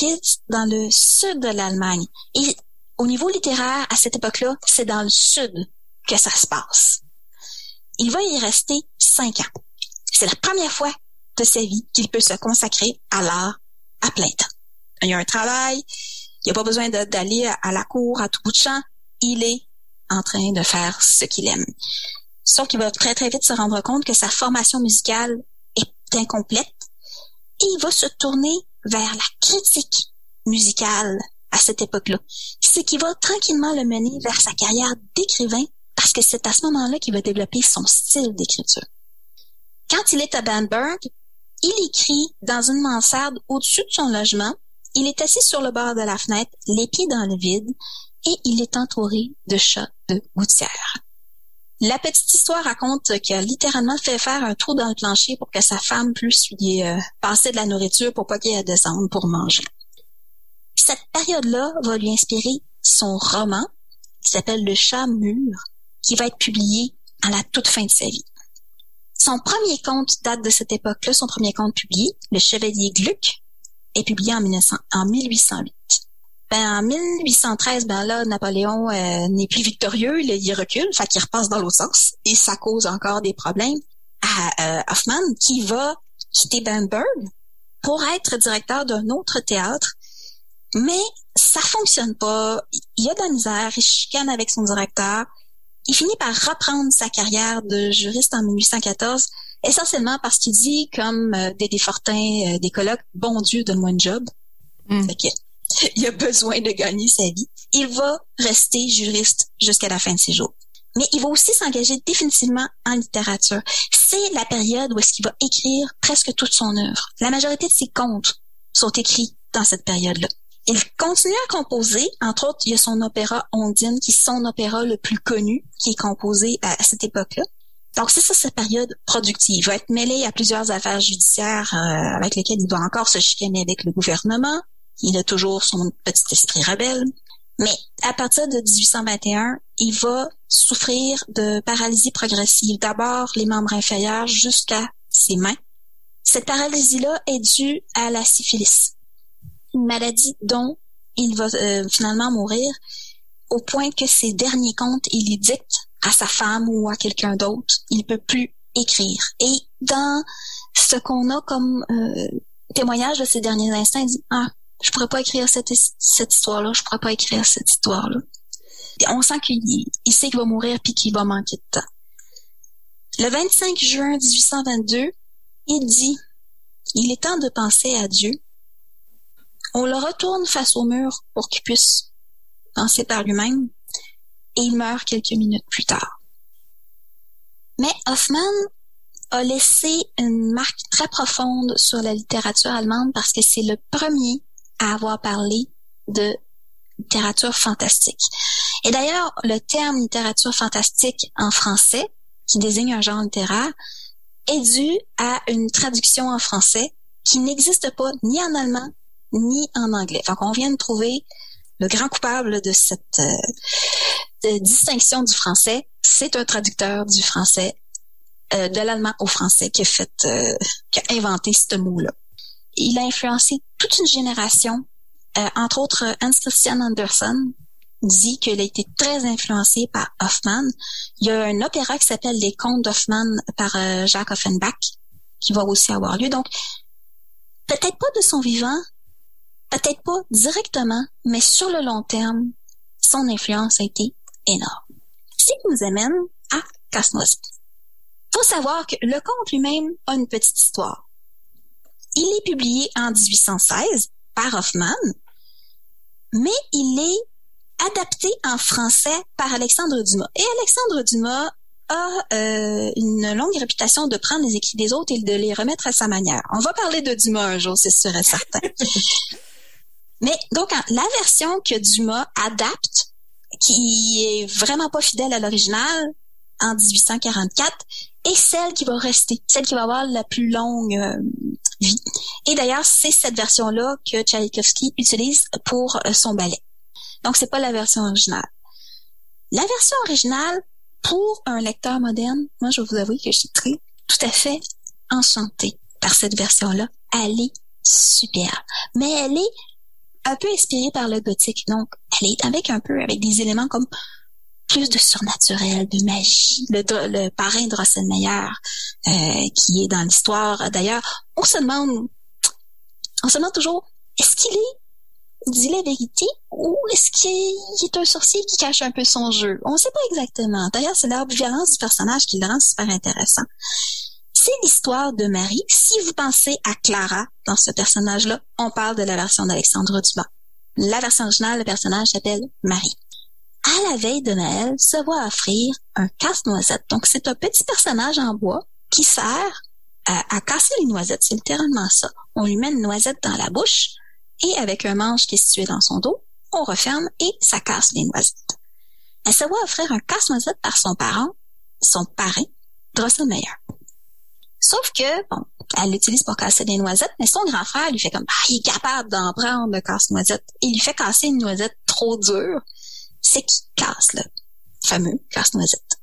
dans le sud de l'Allemagne. Et au niveau littéraire, à cette époque-là, c'est dans le sud que ça se passe. Il va y rester cinq ans. C'est la première fois de sa vie qu'il peut se consacrer à l'art à plein temps. Il y a un travail, il n'a pas besoin d'aller à la cour à tout bout de champ. Il est en train de faire ce qu'il aime. Sauf qu'il va très très vite se rendre compte que sa formation musicale est incomplète et il va se tourner vers la critique musicale à cette époque-là. Ce qui va tranquillement le mener vers sa carrière d'écrivain parce que c'est à ce moment-là qu'il va développer son style d'écriture. Quand il est à Bamberg, il écrit dans une mansarde au-dessus de son logement il est assis sur le bord de la fenêtre, les pieds dans le vide, et il est entouré de chats de gouttière. La petite histoire raconte qu'il a littéralement fait faire un trou dans le plancher pour que sa femme puisse lui euh, passer de la nourriture pour pas qu'il ait descendre pour manger. Cette période-là va lui inspirer son roman qui s'appelle Le chat mûr, qui va être publié à la toute fin de sa vie. Son premier conte date de cette époque-là, son premier conte publié, Le Chevalier Gluck, est publié en, 1808. Ben, en 1813, ben là, Napoléon euh, n'est plus victorieux, il, recule, fait qu'il repasse dans l'autre sens, et ça cause encore des problèmes à euh, Hoffman, qui va quitter Bamberg pour être directeur d'un autre théâtre, mais ça fonctionne pas. Il a de la misère, il chicane avec son directeur. Il finit par reprendre sa carrière de juriste en 1814 essentiellement parce qu'il dit, comme euh, Fortin, euh, des colloques, bon Dieu, donne-moi un job. Mm. il a besoin de gagner sa vie. Il va rester juriste jusqu'à la fin de ses jours. Mais il va aussi s'engager définitivement en littérature. C'est la période où est-ce qu'il va écrire presque toute son œuvre. La majorité de ses contes sont écrits dans cette période-là. Il continue à composer. Entre autres, il y a son opéra Ondine, qui est son opéra le plus connu, qui est composé à cette époque-là. Donc, c'est ça sa période productive. Il va être mêlé à plusieurs affaires judiciaires euh, avec lesquelles il doit encore se chicaner avec le gouvernement. Il a toujours son petit esprit rebelle. Mais à partir de 1821, il va souffrir de paralysie progressive. D'abord les membres inférieurs jusqu'à ses mains. Cette paralysie-là est due à la syphilis, une maladie dont il va euh, finalement mourir au point que ses derniers comptes, il les dicte à sa femme ou à quelqu'un d'autre. Il peut plus écrire. Et dans ce qu'on a comme euh, témoignage de ces derniers instants, il dit ah je pourrais pas écrire cette, cette histoire-là, je pourrais pas écrire cette histoire-là. On sent qu'il il sait qu'il va mourir puis qu'il va manquer de temps. Le 25 juin 1822, il dit il est temps de penser à Dieu. On le retourne face au mur pour qu'il puisse penser par lui-même et il meurt quelques minutes plus tard. Mais Hoffman a laissé une marque très profonde sur la littérature allemande parce que c'est le premier à avoir parlé de littérature fantastique. Et d'ailleurs, le terme littérature fantastique en français, qui désigne un genre littéraire, est dû à une traduction en français qui n'existe pas ni en allemand ni en anglais. Donc, on vient de trouver le grand coupable de cette euh, distinction du français. C'est un traducteur du français, euh, de l'allemand au français, qui a fait, euh, qui a inventé ce mot-là. Il a influencé toute une génération, entre autres Hans Christian Andersen, dit qu'il a été très influencé par Hoffman. Il y a un opéra qui s'appelle Les Contes d'Hoffman par Jacques Offenbach qui va aussi avoir lieu. Donc, peut-être pas de son vivant, peut-être pas directement, mais sur le long terme, son influence a été énorme. Ce qui nous amène à Casse-Noisette. Faut savoir que le conte lui-même a une petite histoire. Il est publié en 1816 par Hoffman, mais il est adapté en français par Alexandre Dumas. Et Alexandre Dumas a euh, une longue réputation de prendre les écrits des autres et de les remettre à sa manière. On va parler de Dumas un jour, c'est sûr et certain. Mais donc, la version que Dumas adapte, qui est vraiment pas fidèle à l'original, en 1844, est celle qui va rester, celle qui va avoir la plus longue euh, vie. Et d'ailleurs, c'est cette version-là que Tchaïkovski utilise pour euh, son ballet. Donc, c'est pas la version originale. La version originale, pour un lecteur moderne, moi, je vais vous avouer que je suis très, tout à fait enchantée par cette version-là. Elle est super. Mais elle est un peu inspirée par le gothique. Donc, elle est avec un peu, avec des éléments comme plus de surnaturel, de magie. Le, le parrain de Drosselmeyer, euh, qui est dans l'histoire. D'ailleurs, on se demande, on se demande toujours, est-ce qu'il est dit la vérité ou est-ce qu'il est un sorcier qui cache un peu son jeu? On ne sait pas exactement. D'ailleurs, c'est violence du personnage qui le rend super intéressant. C'est l'histoire de Marie. Si vous pensez à Clara dans ce personnage-là, on parle de la version d'Alexandre Dumas. La version originale, le personnage s'appelle Marie. À la veille de Noël, se voit offrir un casse-noisette. Donc, c'est un petit personnage en bois qui sert à, à casser les noisettes. C'est littéralement ça. On lui met une noisette dans la bouche et avec un manche qui est situé dans son dos, on referme et ça casse les noisettes. Elle se voit offrir un casse-noisette par son parent, son parrain, Drosselmeyer. Sauf que, bon, elle l'utilise pour casser des noisettes, mais son grand frère lui fait comme, ah, il est capable d'en prendre le casse-noisette. Il lui fait casser une noisette trop dure. C'est qui casse le fameux casse-noisette.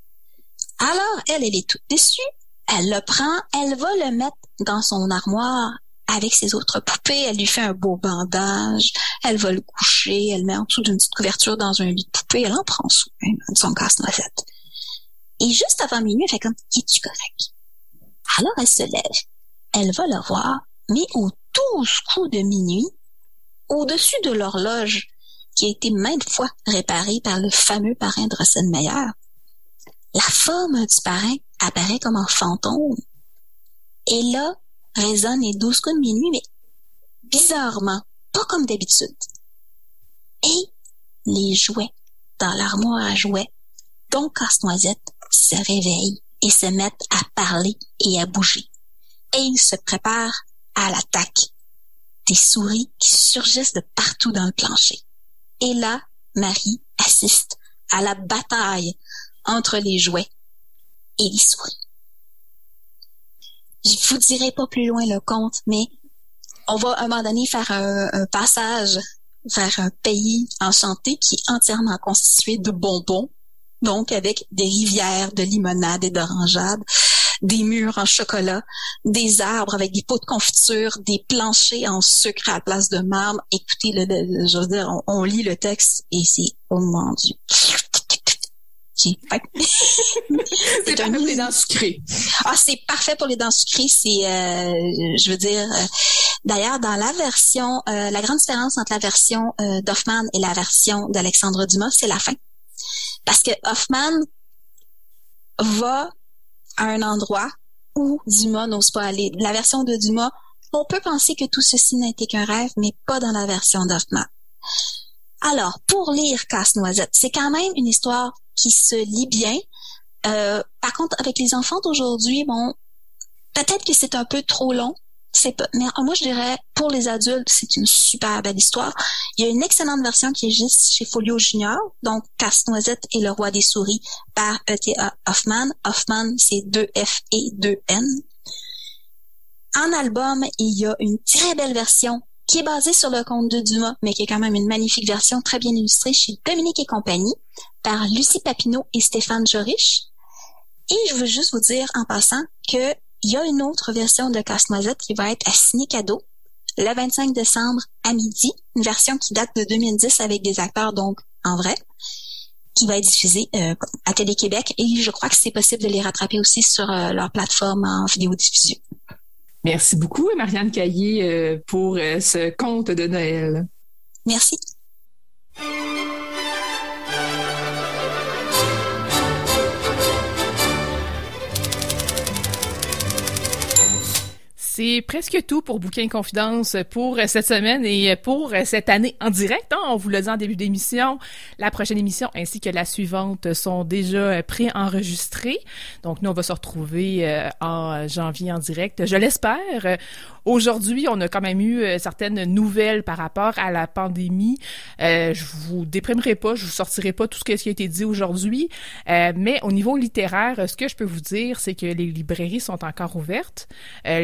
Alors, elle, elle est toute déçue. Elle le prend, elle va le mettre dans son armoire avec ses autres poupées. Elle lui fait un beau bandage. Elle va le coucher. Elle met en dessous d'une petite couverture dans un lit de poupée. Elle en prend soin de son casse-noisette. Et juste avant minuit, elle fait comme, es-tu correct? Alors elle se lève. Elle va le voir, mais au douze coups de minuit, au-dessus de l'horloge qui a été maintes fois réparée par le fameux parrain Drosselmeyer, la forme du parrain apparaît comme un fantôme. Et là, résonne les douze coups de minuit, mais bizarrement, pas comme d'habitude. Et les jouets dans l'armoire à jouets, dont Casse-Noisette, se réveillent et se mettent à parler et à bouger. Et ils se préparent à l'attaque. Des souris qui surgissent de partout dans le plancher. Et là, Marie assiste à la bataille entre les jouets et les souris je vous dirai pas plus loin le conte, mais on va à un moment donné faire un, passage vers un pays enchanté qui est entièrement constitué de bonbons, donc avec des rivières de limonade et d'orangeade, des murs en chocolat, des arbres avec des pots de confiture, des planchers en sucre à la place de marbre. Écoutez, le, je veux dire, on, lit le texte et c'est, oh mon Dieu, c'est parfait pour les dents sucrées. Ah, c'est parfait pour les dents sucrées. C'est, euh, je veux dire, euh, d'ailleurs, dans la version, euh, la grande différence entre la version d'Hoffman et la version d'Alexandre Dumas, c'est la fin. Parce que Hoffman va à un endroit où Dumas n'ose pas aller. La version de Dumas, on peut penser que tout ceci n'a été qu'un rêve, mais pas dans la version d'Hoffman. Alors, pour lire Casse-Noisette, c'est quand même une histoire qui se lit bien. Euh, par contre, avec les enfants d'aujourd'hui, bon, peut-être que c'est un peu trop long. C'est pas, mais moi je dirais pour les adultes, c'est une super belle histoire. Il y a une excellente version qui est juste chez Folio Junior, donc Casse-Noisette et le roi des souris par E.T.A. Hoffman. Hoffman, c'est 2 F et 2 N. En album, il y a une très belle version qui est basée sur le conte de Dumas, mais qui est quand même une magnifique version très bien illustrée chez Dominique et compagnie par Lucie Papineau et Stéphane Jorich. Et je veux juste vous dire en passant que il y a une autre version de Casse-Noisette qui va être à ciné cadeau le 25 décembre à midi, une version qui date de 2010 avec des acteurs donc en vrai, qui va être diffusée euh, à Télé-Québec et je crois que c'est possible de les rattraper aussi sur euh, leur plateforme en vidéo diffusion. Merci beaucoup, Marianne Caillé, euh, pour ce conte de Noël. Merci. C'est presque tout pour Bouquin Confidence pour cette semaine et pour cette année en direct. Hein. On vous l'a dit en début d'émission. La prochaine émission ainsi que la suivante sont déjà pré-enregistrées. Donc, nous, on va se retrouver euh, en janvier en direct. Je l'espère. Aujourd'hui, on a quand même eu euh, certaines nouvelles par rapport à la pandémie. Euh, je vous déprimerai pas, je vous sortirai pas tout ce qui a été dit aujourd'hui, euh, mais au niveau littéraire, ce que je peux vous dire, c'est que les librairies sont encore ouvertes. Euh,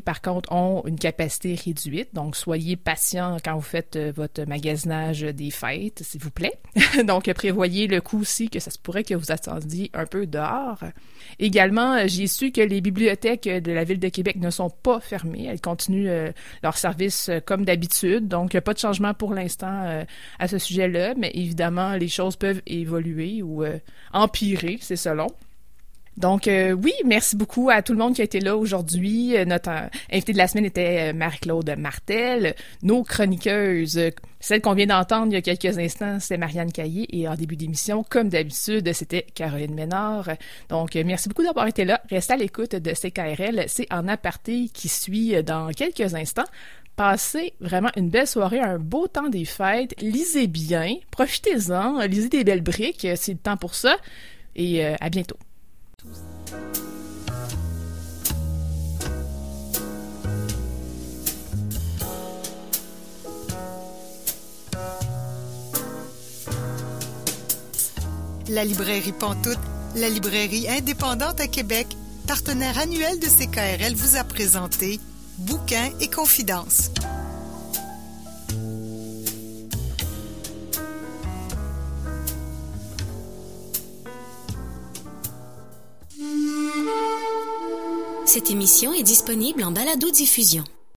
par contre, ont une capacité réduite, donc soyez patients quand vous faites votre magasinage des fêtes, s'il vous plaît. donc, prévoyez le coup aussi que ça se pourrait que vous attendiez un peu dehors. Également, j'ai su que les bibliothèques de la ville de Québec ne sont pas fermées continuent euh, leur service euh, comme d'habitude. Donc, pas de changement pour l'instant euh, à ce sujet-là, mais évidemment, les choses peuvent évoluer ou empirer, c'est selon. Donc oui, merci beaucoup à tout le monde qui a été là aujourd'hui. notre invité de la semaine était Marie-Claude Martel. Nos chroniqueuses, celle qu'on vient d'entendre il y a quelques instants, c'est Marianne Caillé. Et en début d'émission, comme d'habitude, c'était Caroline Ménard. Donc merci beaucoup d'avoir été là. Restez à l'écoute de CKRL. C'est en aparté qui suit dans quelques instants. Passez vraiment une belle soirée, un beau temps des fêtes. Lisez bien, profitez-en, lisez des belles briques, c'est le temps pour ça. Et à bientôt. La librairie Pantoute, la librairie indépendante à Québec, partenaire annuel de CKRL, vous a présenté Bouquins et Confidences. Cette émission est disponible en balado-diffusion.